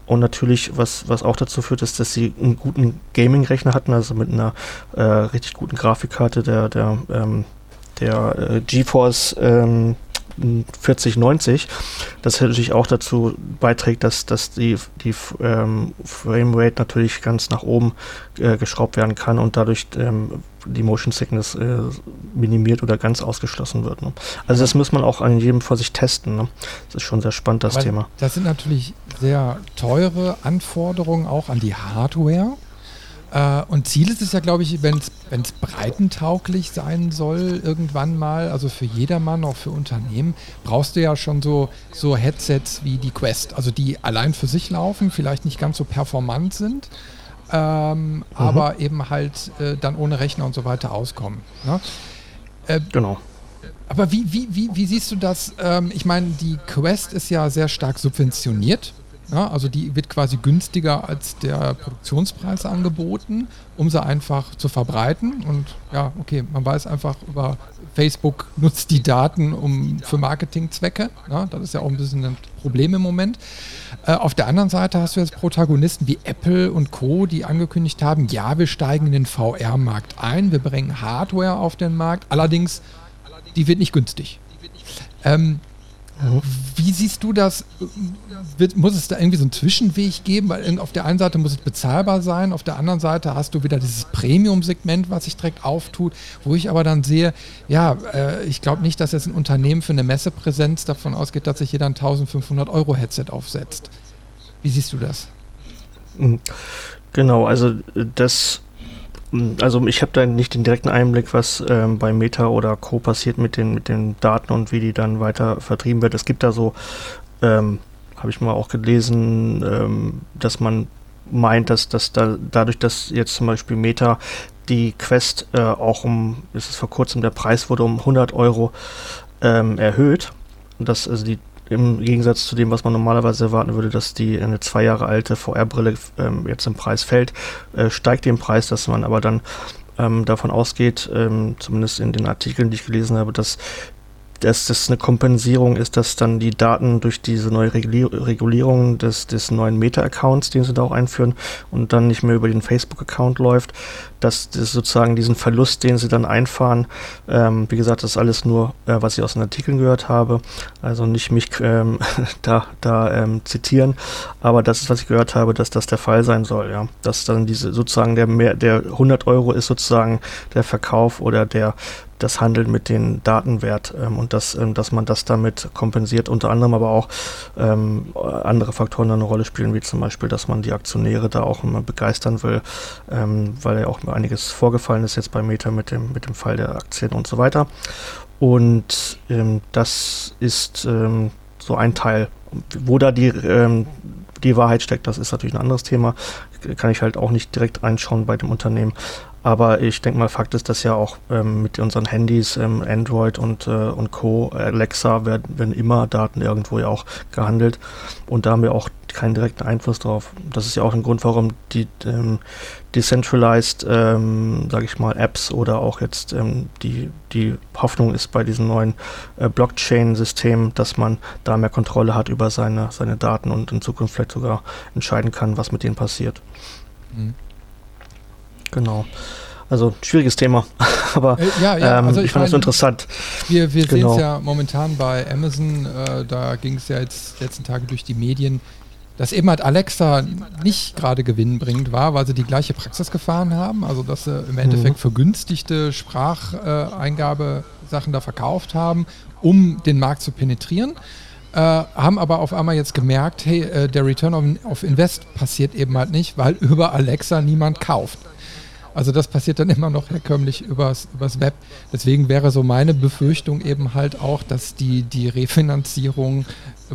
Und natürlich, was, was auch dazu führt, ist, dass sie einen guten Gaming-Rechner hatten, also mit einer äh, richtig guten Grafikkarte der, der, ähm, der äh, GeForce ähm, 4090, das natürlich auch dazu beiträgt, dass, dass die, die ähm, Framerate natürlich ganz nach oben äh, geschraubt werden kann und dadurch ähm, die Motion Sickness äh, minimiert oder ganz ausgeschlossen wird. Ne? Also das muss man auch an jedem vor sich testen. Ne? Das ist schon sehr spannend, das Aber Thema. Das sind natürlich sehr teure Anforderungen auch an die Hardware. Äh, und Ziel ist es ja, glaube ich, wenn es breitentauglich sein soll, irgendwann mal, also für jedermann, auch für Unternehmen, brauchst du ja schon so, so Headsets wie die Quest, also die allein für sich laufen, vielleicht nicht ganz so performant sind, ähm, mhm. aber eben halt äh, dann ohne Rechner und so weiter auskommen. Ne? Äh, genau. Aber wie, wie, wie, wie siehst du das? Ähm, ich meine, die Quest ist ja sehr stark subventioniert ja, also die wird quasi günstiger als der Produktionspreis angeboten, um sie einfach zu verbreiten. Und ja, okay, man weiß einfach über Facebook nutzt die Daten um für Marketingzwecke. Ja, das ist ja auch ein bisschen ein Problem im Moment. Äh, auf der anderen Seite hast du jetzt Protagonisten wie Apple und Co., die angekündigt haben, ja, wir steigen in den VR-Markt ein, wir bringen Hardware auf den Markt, allerdings, die wird nicht günstig. Ähm, wie siehst du das? Muss es da irgendwie so einen Zwischenweg geben? Weil auf der einen Seite muss es bezahlbar sein, auf der anderen Seite hast du wieder dieses Premium-Segment, was sich direkt auftut, wo ich aber dann sehe, ja, äh, ich glaube nicht, dass jetzt ein Unternehmen für eine Messepräsenz davon ausgeht, dass sich jeder ein 1500 Euro Headset aufsetzt. Wie siehst du das? Hm. Genau, also das also ich habe da nicht den direkten Einblick, was ähm, bei Meta oder Co. passiert mit den, mit den Daten und wie die dann weiter vertrieben wird. Es gibt da so, ähm, habe ich mal auch gelesen, ähm, dass man meint, dass, dass da, dadurch, dass jetzt zum Beispiel Meta die Quest äh, auch um, ist es vor kurzem, der Preis wurde um 100 Euro ähm, erhöht. Dass also die im Gegensatz zu dem, was man normalerweise erwarten würde, dass die eine zwei Jahre alte VR-Brille ähm, jetzt im Preis fällt, äh, steigt den Preis, dass man aber dann ähm, davon ausgeht, ähm, zumindest in den Artikeln, die ich gelesen habe, dass dass das eine Kompensierung ist, dass dann die Daten durch diese neue Regulierung des, des neuen Meta-Accounts, den sie da auch einführen, und dann nicht mehr über den Facebook-Account läuft, dass das sozusagen diesen Verlust, den sie dann einfahren, ähm, wie gesagt, das ist alles nur, äh, was ich aus den Artikeln gehört habe, also nicht mich ähm, da, da ähm, zitieren, aber das ist, was ich gehört habe, dass das der Fall sein soll, ja, dass dann diese sozusagen der mehr, der 100 Euro ist sozusagen der Verkauf oder der das Handeln mit den Datenwert ähm, und das, ähm, dass man das damit kompensiert, unter anderem aber auch ähm, andere Faktoren eine Rolle spielen, wie zum Beispiel, dass man die Aktionäre da auch immer begeistern will, ähm, weil ja auch einiges vorgefallen ist jetzt bei Meta mit dem, mit dem Fall der Aktien und so weiter. Und ähm, das ist ähm, so ein Teil. Wo da die, die Wahrheit steckt, das ist natürlich ein anderes Thema. Kann ich halt auch nicht direkt reinschauen bei dem Unternehmen. Aber ich denke mal, Fakt ist, dass ja auch ähm, mit unseren Handys, ähm, Android und, äh, und Co., Alexa, werden, werden immer Daten irgendwo ja auch gehandelt. Und da haben wir auch keinen direkten Einfluss drauf. Das ist ja auch ein Grund, warum die ähm, decentralized, ähm, sage ich mal, Apps oder auch jetzt ähm, die, die Hoffnung ist bei diesem neuen äh, Blockchain-System, dass man da mehr Kontrolle hat über seine, seine Daten und in Zukunft vielleicht sogar entscheiden kann, was mit denen passiert. Mhm. Genau. Also schwieriges Thema, aber äh, ja, ja, ähm, also ich, ich fand das so interessant. Wir, wir genau. sehen es ja momentan bei Amazon, äh, da ging es ja jetzt letzten Tage durch die Medien, dass eben halt Alexa nicht gerade gewinnbringend war, weil sie die gleiche Praxis gefahren haben, also dass sie im Endeffekt mhm. vergünstigte Spracheingabesachen da verkauft haben, um den Markt zu penetrieren. Äh, haben aber auf einmal jetzt gemerkt, hey, äh, der Return of, of Invest passiert eben halt nicht, weil über Alexa niemand kauft. Also das passiert dann immer noch herkömmlich übers, übers Web. Deswegen wäre so meine Befürchtung eben halt auch, dass die, die Refinanzierung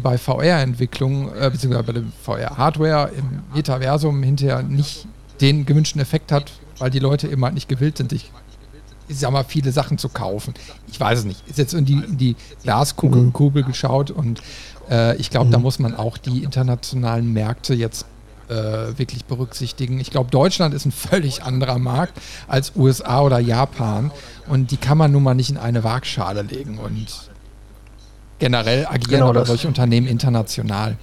bei VR-Entwicklung, äh, beziehungsweise bei der VR-Hardware im Metaversum hinterher nicht den gewünschten Effekt hat, weil die Leute eben halt nicht gewillt sind, sich ich sag mal, viele Sachen zu kaufen. Ich weiß es nicht. Ist jetzt in die, in die Glaskugel mhm. geschaut und äh, ich glaube, mhm. da muss man auch die internationalen Märkte jetzt äh, wirklich berücksichtigen. Ich glaube, Deutschland ist ein völlig anderer Markt als USA oder Japan und die kann man nun mal nicht in eine Waagschale legen und generell agieren genau aber solche Unternehmen international.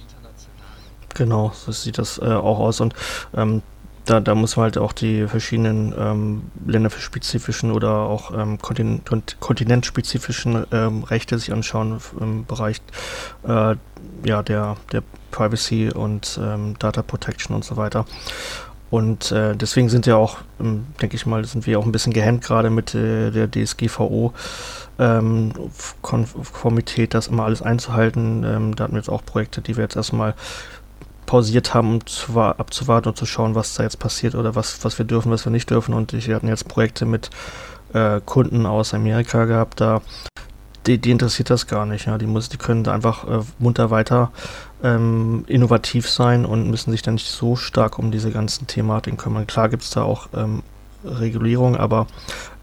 Genau, so sieht das äh, auch aus und ähm, da, da muss man halt auch die verschiedenen ähm, länderspezifischen oder auch ähm, kontinent, kontinentspezifischen ähm, Rechte sich anschauen im Bereich äh, ja, der, der Privacy und ähm, Data Protection und so weiter. Und äh, deswegen sind ja auch, ähm, denke ich mal, sind wir auch ein bisschen gehemmt gerade mit äh, der DSGVO. Ähm, Konformität, das immer alles einzuhalten. Ähm, da hatten wir jetzt auch Projekte, die wir jetzt erstmal pausiert haben, um zu, abzuwarten und zu schauen, was da jetzt passiert oder was, was wir dürfen, was wir nicht dürfen. Und wir hatten jetzt Projekte mit äh, Kunden aus Amerika gehabt, da die, die interessiert das gar nicht. Ja. Die, muss, die können einfach äh, munter weiter ähm, innovativ sein und müssen sich dann nicht so stark um diese ganzen Thematiken kümmern. Klar gibt es da auch ähm, Regulierung, aber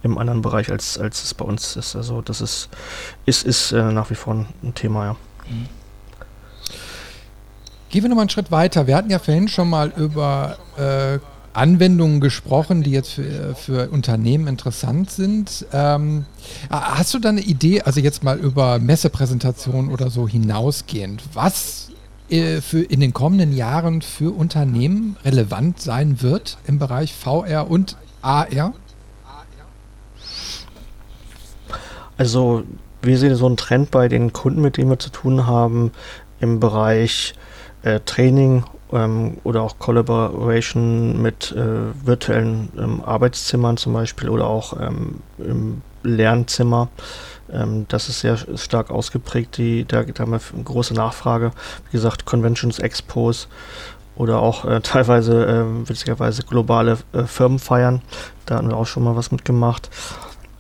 im anderen Bereich, als, als es bei uns ist. Also das ist, ist, ist äh, nach wie vor ein, ein Thema, ja. Mhm. Gehen wir nochmal einen Schritt weiter. Wir hatten ja vorhin schon mal über äh, Anwendungen gesprochen, die jetzt für, für Unternehmen interessant sind. Ähm, hast du da eine Idee, also jetzt mal über Messepräsentationen oder so hinausgehend, was äh, für in den kommenden Jahren für Unternehmen relevant sein wird im Bereich VR und AR? Also wir sehen so einen Trend bei den Kunden, mit denen wir zu tun haben, im Bereich äh, Training ähm, oder auch Collaboration mit äh, virtuellen ähm, Arbeitszimmern zum Beispiel oder auch ähm, im Lernzimmer. Ähm, das ist sehr stark ausgeprägt. Die, da, da haben wir eine große Nachfrage. Wie gesagt, Conventions, Expos oder auch äh, teilweise äh, witzigerweise globale äh, Firmenfeiern. Da hatten wir auch schon mal was mitgemacht.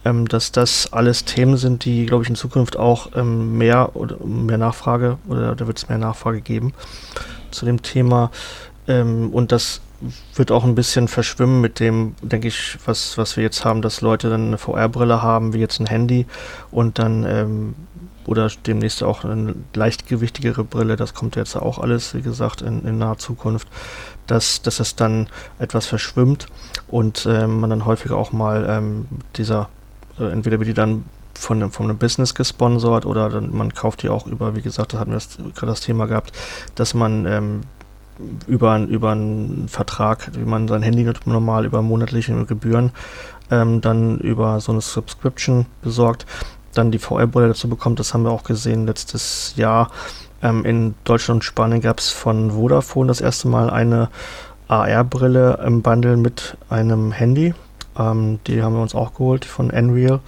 Ähm, dass das alles Themen sind, die, glaube ich, in Zukunft auch ähm, mehr oder mehr Nachfrage oder da wird es mehr Nachfrage geben zu dem Thema. Ähm, und das wird auch ein bisschen verschwimmen mit dem, denke ich, was, was wir jetzt haben, dass Leute dann eine VR-Brille haben, wie jetzt ein Handy und dann ähm, oder demnächst auch eine leichtgewichtigere Brille, das kommt jetzt auch alles, wie gesagt, in, in naher Zukunft, dass, dass es dann etwas verschwimmt und ähm, man dann häufiger auch mal ähm, dieser, äh, entweder wird die dann von, von einem Business gesponsert oder dann, man kauft die auch über, wie gesagt, da hatten wir gerade das Thema gehabt, dass man ähm, über, über einen Vertrag, wie man sein Handy normal über monatliche Gebühren ähm, dann über so eine Subscription besorgt, dann die VR-Brille dazu bekommt. Das haben wir auch gesehen letztes Jahr. Ähm, in Deutschland und Spanien gab es von Vodafone das erste Mal eine AR-Brille im Bundle mit einem Handy. Ähm, die haben wir uns auch geholt von Unreal,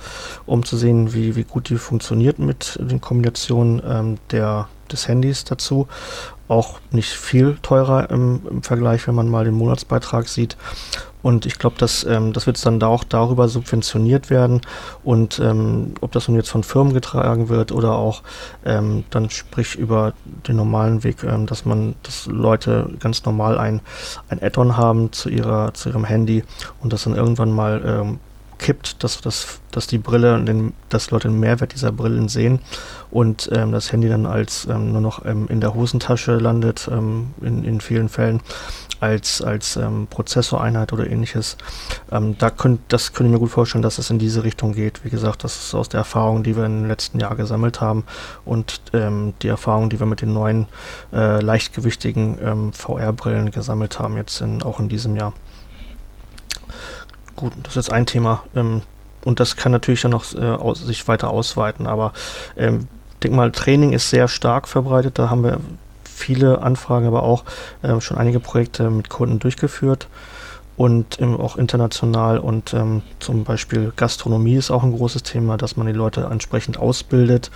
um zu sehen, wie, wie gut die funktioniert mit den Kombinationen ähm, der, des Handys dazu. auch nicht viel teurer im, im Vergleich, wenn man mal den Monatsbeitrag sieht. Und ich glaube, dass ähm, das wird dann da auch darüber subventioniert werden. Und ähm, ob das nun jetzt von Firmen getragen wird oder auch ähm, dann sprich über den normalen Weg, ähm, dass man, dass Leute ganz normal ein, ein Add-on haben zu ihrer, zu ihrem Handy und das dann irgendwann mal ähm, kippt, dass, dass, dass die Brille und den, dass Leute den Mehrwert dieser Brillen sehen und ähm, das Handy dann als ähm, nur noch ähm, in der Hosentasche landet, ähm, in, in vielen Fällen als, als ähm, Prozessoreinheit oder ähnliches. Ähm, da könnt, das könnte ich mir gut vorstellen, dass es in diese Richtung geht. Wie gesagt, das ist aus der Erfahrung, die wir den letzten Jahren gesammelt haben und die Erfahrung, die wir mit den neuen äh, leichtgewichtigen VR-Brillen gesammelt haben, jetzt in, auch in diesem Jahr. Gut, das ist ein Thema. Ähm, und das kann natürlich dann noch äh, aus, sich weiter ausweiten, aber ähm, denke mal, Training ist sehr stark verbreitet. Da haben wir viele Anfragen, aber auch äh, schon einige Projekte mit Kunden durchgeführt und ähm, auch international und ähm, zum Beispiel Gastronomie ist auch ein großes Thema, dass man die Leute entsprechend ausbildet,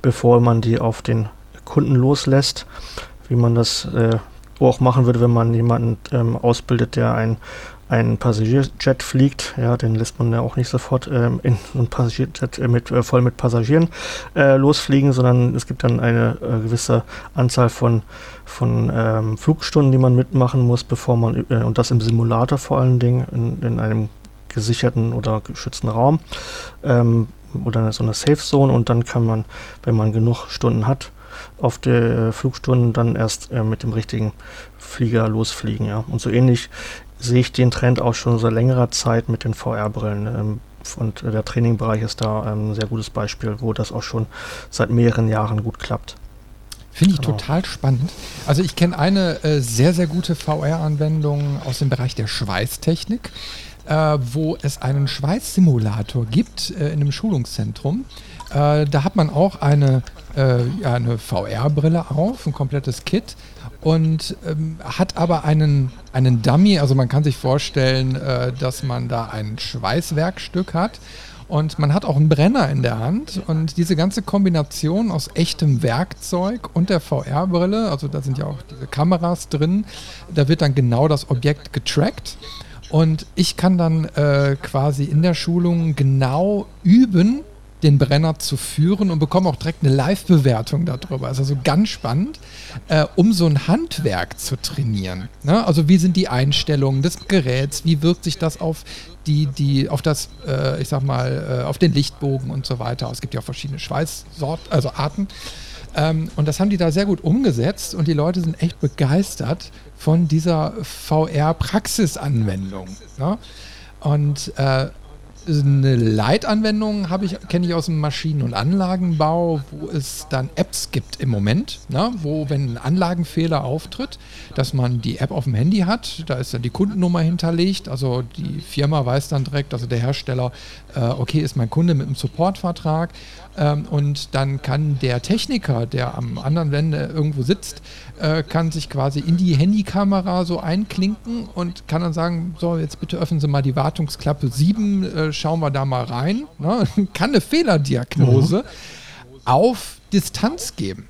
bevor man die auf den Kunden loslässt, wie man das äh, auch machen würde, wenn man jemanden ähm, ausbildet, der ein ein Passagierjet fliegt, ja, den lässt man ja auch nicht sofort ähm, in ein Passagierjet äh, mit, äh, voll mit Passagieren äh, losfliegen, sondern es gibt dann eine äh, gewisse Anzahl von, von ähm, Flugstunden, die man mitmachen muss, bevor man, äh, und das im Simulator vor allen Dingen, in, in einem gesicherten oder geschützten Raum ähm, oder so eine Safe Zone und dann kann man, wenn man genug Stunden hat, auf der Flugstunden dann erst äh, mit dem richtigen Flieger losfliegen. Ja. Und so ähnlich sehe ich den Trend auch schon seit längerer Zeit mit den VR-Brillen. Ähm, und der Trainingbereich ist da ein sehr gutes Beispiel, wo das auch schon seit mehreren Jahren gut klappt. Finde ich genau. total spannend. Also ich kenne eine äh, sehr, sehr gute VR-Anwendung aus dem Bereich der Schweißtechnik, äh, wo es einen Schweißsimulator gibt äh, in einem Schulungszentrum. Äh, da hat man auch eine, äh, eine VR-Brille auf, ein komplettes Kit und ähm, hat aber einen, einen Dummy, also man kann sich vorstellen, äh, dass man da ein Schweißwerkstück hat. Und man hat auch einen Brenner in der Hand. Und diese ganze Kombination aus echtem Werkzeug und der VR-Brille, also da sind ja auch diese Kameras drin, da wird dann genau das Objekt getrackt. Und ich kann dann äh, quasi in der Schulung genau üben, den Brenner zu führen und bekomme auch direkt eine Live-Bewertung darüber. Also so ganz spannend, äh, um so ein Handwerk zu trainieren. Ne? Also wie sind die Einstellungen des Geräts, wie wirkt sich das auf die, die, auf das, äh, ich sag mal, äh, auf den Lichtbogen und so weiter. Es gibt ja auch verschiedene Schweißsorten, also Arten. Ähm, und das haben die da sehr gut umgesetzt und die Leute sind echt begeistert von dieser VR-Praxisanwendung. Ne? Und äh, eine Leitanwendung habe ich, kenne ich aus dem Maschinen- und Anlagenbau, wo es dann Apps gibt im Moment, ne, wo, wenn ein Anlagenfehler auftritt, dass man die App auf dem Handy hat, da ist dann die Kundennummer hinterlegt, also die Firma weiß dann direkt, also der Hersteller, äh, okay, ist mein Kunde mit einem Supportvertrag ähm, und dann kann der Techniker, der am anderen Ende irgendwo sitzt, äh, kann sich quasi in die Handykamera so einklinken und kann dann sagen, so, jetzt bitte öffnen Sie mal die Wartungsklappe 7, äh, schauen wir da mal rein. Ne? Kann eine Fehlerdiagnose mhm. auf Distanz geben.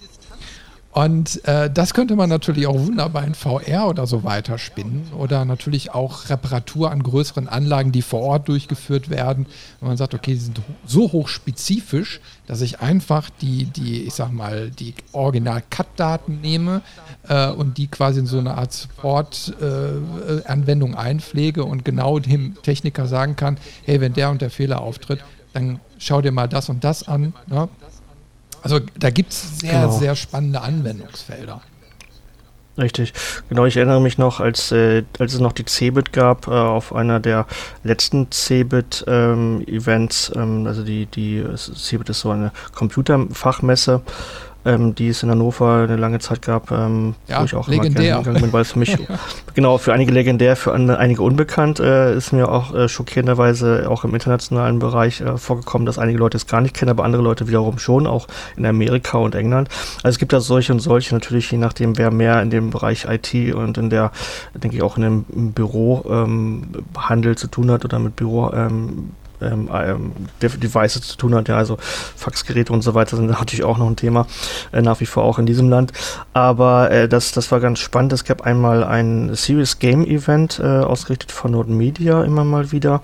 Und äh, das könnte man natürlich auch wunderbar in VR oder so weiterspinnen oder natürlich auch Reparatur an größeren Anlagen, die vor Ort durchgeführt werden. Wenn man sagt, okay, die sind so hochspezifisch, dass ich einfach die, die ich sag mal, die Original-Cut-Daten nehme äh, und die quasi in so eine Art Support-Anwendung äh, einpflege und genau dem Techniker sagen kann, hey, wenn der und der Fehler auftritt, dann schau dir mal das und das an. Ne? Also da gibt es sehr, genau. sehr spannende Anwendungsfelder. Richtig, genau. Ich erinnere mich noch, als, äh, als es noch die CeBIT gab, äh, auf einer der letzten CeBIT-Events, ähm, ähm, also die, die CeBIT ist so eine Computerfachmesse, ähm, die es in Hannover eine lange Zeit gab, ähm, ja, wo ich auch legendär. immer bin, weil es für mich, genau, für einige legendär, für einige unbekannt, äh, ist mir auch äh, schockierenderweise auch im internationalen Bereich äh, vorgekommen, dass einige Leute es gar nicht kennen, aber andere Leute wiederum schon, auch in Amerika und England. Also es gibt da solche und solche, natürlich je nachdem, wer mehr in dem Bereich IT und in der, denke ich, auch in dem Bürohandel ähm, zu tun hat oder mit Büro ähm, ähm, ähm, Devices zu tun hat, ja, also Faxgeräte und so weiter sind natürlich auch noch ein Thema, äh, nach wie vor auch in diesem Land. Aber äh, das, das war ganz spannend. Es gab einmal ein Serious Game Event, äh, ausgerichtet von Nord Media immer mal wieder.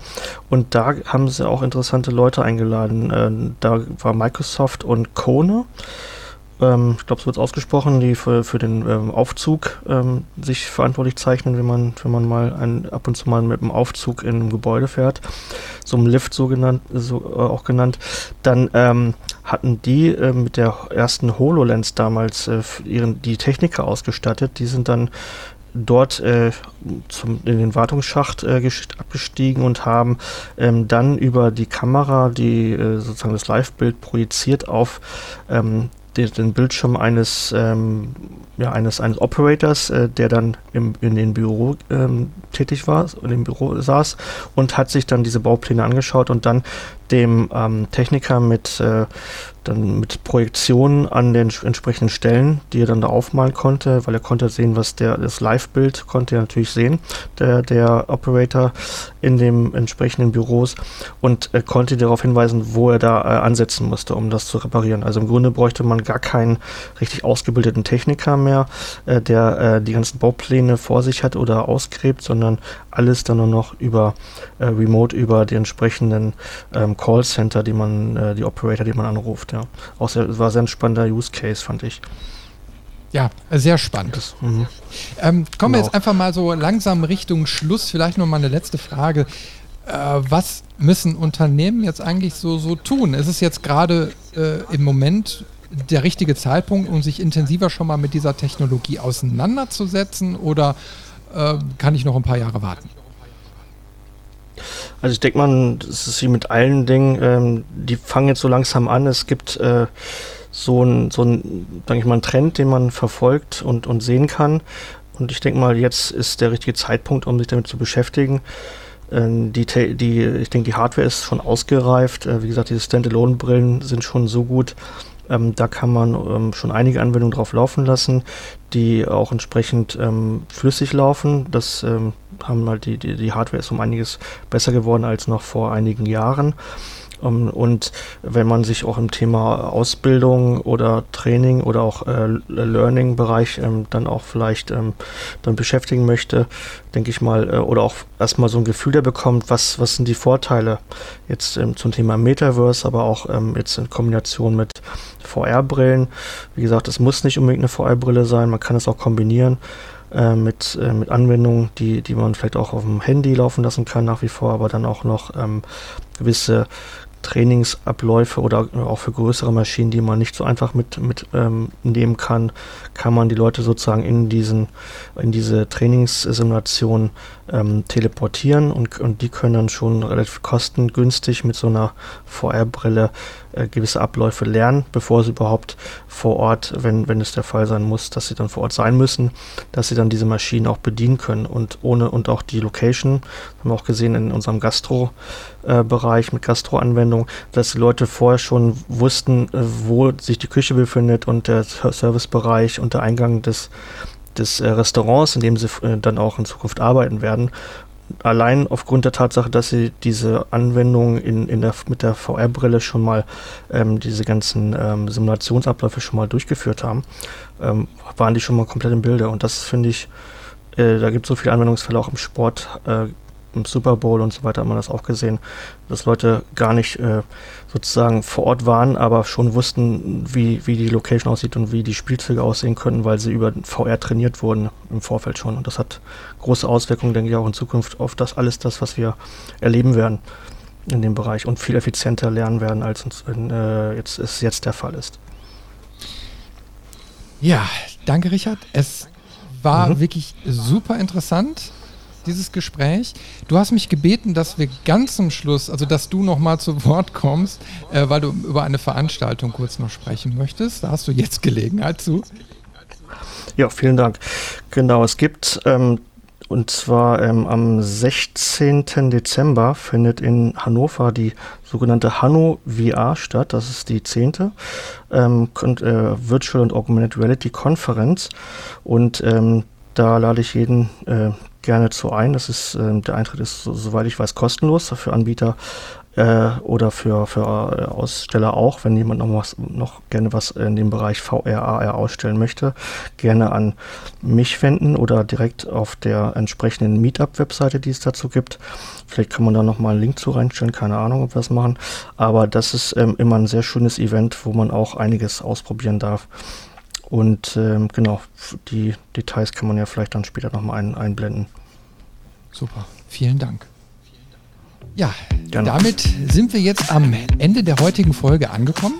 Und da haben sie auch interessante Leute eingeladen. Äh, da war Microsoft und Kone ähm, ich glaube, so wird es ausgesprochen, die für, für den ähm, Aufzug ähm, sich verantwortlich zeichnen, wenn man, wenn man mal ein, ab und zu mal mit dem Aufzug in einem Gebäude fährt, so einem Lift so genannt, so äh, auch genannt, dann ähm, hatten die äh, mit der ersten HoloLens damals äh, ihren, die Techniker ausgestattet, die sind dann dort äh, zum, in den Wartungsschacht äh, abgestiegen und haben ähm, dann über die Kamera, die äh, sozusagen das Live-Bild projiziert auf ähm, den, Bildschirm eines, ähm, ja, eines, eines Operators, äh, der dann im, in dem Büro ähm, tätig war, in dem Büro saß und hat sich dann diese Baupläne angeschaut und dann dem ähm, Techniker mit, äh, dann mit Projektionen an den entsprechenden Stellen, die er dann da aufmalen konnte, weil er konnte sehen, was der, das Live-Bild konnte er natürlich sehen, der, der Operator in dem entsprechenden Büros und äh, konnte darauf hinweisen, wo er da äh, ansetzen musste, um das zu reparieren. Also im Grunde bräuchte man gar keinen richtig ausgebildeten Techniker mehr, äh, der äh, die ganzen Baupläne vor sich hat oder ausgräbt, sondern alles dann nur noch über äh, Remote, über die entsprechenden ähm, Callcenter, die man, äh, die Operator, die man anruft. Ja. Auch sehr, war sehr ein spannender Use Case, fand ich. Ja, sehr spannend. Das, mhm. ähm, kommen genau. wir jetzt einfach mal so langsam Richtung Schluss. Vielleicht noch mal eine letzte Frage. Äh, was müssen Unternehmen jetzt eigentlich so, so tun? Ist es jetzt gerade äh, im Moment der richtige Zeitpunkt, um sich intensiver schon mal mit dieser Technologie auseinanderzusetzen oder äh, kann ich noch ein paar Jahre warten? Also ich denke mal, das ist wie mit allen Dingen, ähm, die fangen jetzt so langsam an. Es gibt äh, so ein, so ein, ich mal, einen Trend, den man verfolgt und, und sehen kann. Und ich denke mal, jetzt ist der richtige Zeitpunkt, um sich damit zu beschäftigen. Ähm, die, die, ich denke, die Hardware ist schon ausgereift. Äh, wie gesagt, diese Standalone-Brillen sind schon so gut, ähm, da kann man ähm, schon einige Anwendungen drauf laufen lassen, die auch entsprechend ähm, flüssig laufen. Das ähm, haben halt die, die, die Hardware ist um einiges besser geworden als noch vor einigen Jahren. Ähm, und wenn man sich auch im Thema Ausbildung oder Training oder auch äh, Learning-Bereich ähm, dann auch vielleicht ähm, dann beschäftigen möchte, denke ich mal, äh, oder auch erstmal so ein Gefühl der bekommt, was, was sind die Vorteile jetzt zum Thema Metaverse, aber auch jetzt in Kombination mit VR-Brillen. Wie gesagt, es muss nicht unbedingt eine VR-Brille sein, man kann es auch kombinieren äh, mit, mit Anwendungen, die, die man vielleicht auch auf dem Handy laufen lassen kann nach wie vor, aber dann auch noch ähm, gewisse Trainingsabläufe oder auch für größere Maschinen, die man nicht so einfach mit, mit ähm, kann, kann man die Leute sozusagen in diesen in diese Trainingssimulation ähm, teleportieren und, und die können dann schon relativ kostengünstig mit so einer VR-Brille äh, gewisse Abläufe lernen, bevor sie überhaupt vor Ort, wenn, wenn es der Fall sein muss, dass sie dann vor Ort sein müssen, dass sie dann diese Maschinen auch bedienen können und ohne und auch die Location, haben wir auch gesehen in unserem Gastro-Bereich äh, mit Gastro-Anwendung, dass die Leute vorher schon wussten, äh, wo sich die Küche befindet und der Servicebereich und der Eingang des des äh, Restaurants, in dem sie äh, dann auch in Zukunft arbeiten werden allein aufgrund der Tatsache, dass sie diese Anwendung in, in der, mit der VR-Brille schon mal ähm, diese ganzen ähm, Simulationsabläufe schon mal durchgeführt haben, ähm, waren die schon mal komplett im Bilde. Und das finde ich, äh, da gibt es so viele Anwendungsfälle auch im Sport, äh, im Super Bowl und so weiter hat man das auch gesehen, dass Leute gar nicht äh, sozusagen vor Ort waren, aber schon wussten, wie, wie die Location aussieht und wie die Spielzüge aussehen können, weil sie über VR trainiert wurden im Vorfeld schon. Und das hat große Auswirkungen, denke ich, auch in Zukunft auf das alles das, was wir erleben werden in dem Bereich und viel effizienter lernen werden, als uns in, äh, jetzt, es jetzt der Fall ist. Ja, danke Richard. Es war mhm. wirklich super interessant dieses Gespräch. Du hast mich gebeten, dass wir ganz zum Schluss, also dass du noch mal zu Wort kommst, äh, weil du über eine Veranstaltung kurz noch sprechen möchtest. Da hast du jetzt Gelegenheit zu. Ja, vielen Dank. Genau, es gibt ähm, und zwar ähm, am 16. Dezember findet in Hannover die sogenannte Hanno VR statt. Das ist die zehnte ähm, äh, Virtual und Augmented Reality Konferenz. Und ähm, da lade ich jeden äh, gerne zu ein. Das ist, äh, der Eintritt ist, so, soweit ich weiß, kostenlos für Anbieter äh, oder für, für äh, Aussteller auch, wenn jemand noch, was, noch gerne was in dem Bereich VR, AR ausstellen möchte, gerne an mich wenden oder direkt auf der entsprechenden Meetup-Webseite, die es dazu gibt. Vielleicht kann man da nochmal einen Link zu reinstellen, keine Ahnung, ob wir das machen. Aber das ist ähm, immer ein sehr schönes Event, wo man auch einiges ausprobieren darf. Und ähm, genau, die Details kann man ja vielleicht dann später nochmal ein, einblenden. Super, vielen Dank. Ja, Gerne. damit sind wir jetzt am Ende der heutigen Folge angekommen.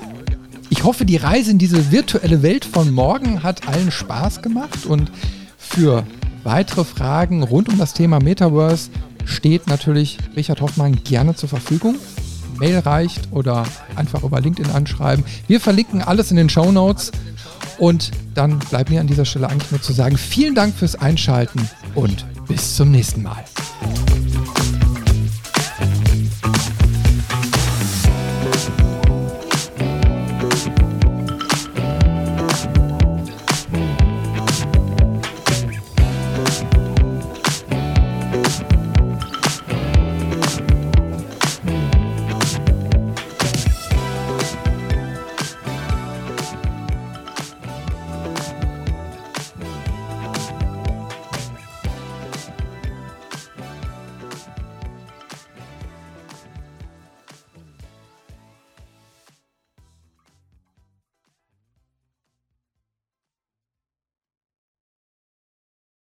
Ich hoffe, die Reise in diese virtuelle Welt von morgen hat allen Spaß gemacht und für weitere Fragen rund um das Thema Metaverse steht natürlich Richard Hoffmann gerne zur Verfügung. Mail reicht oder einfach über LinkedIn anschreiben. Wir verlinken alles in den Show Notes und dann bleibt mir an dieser Stelle eigentlich nur zu sagen, vielen Dank fürs Einschalten und bis zum nächsten Mal.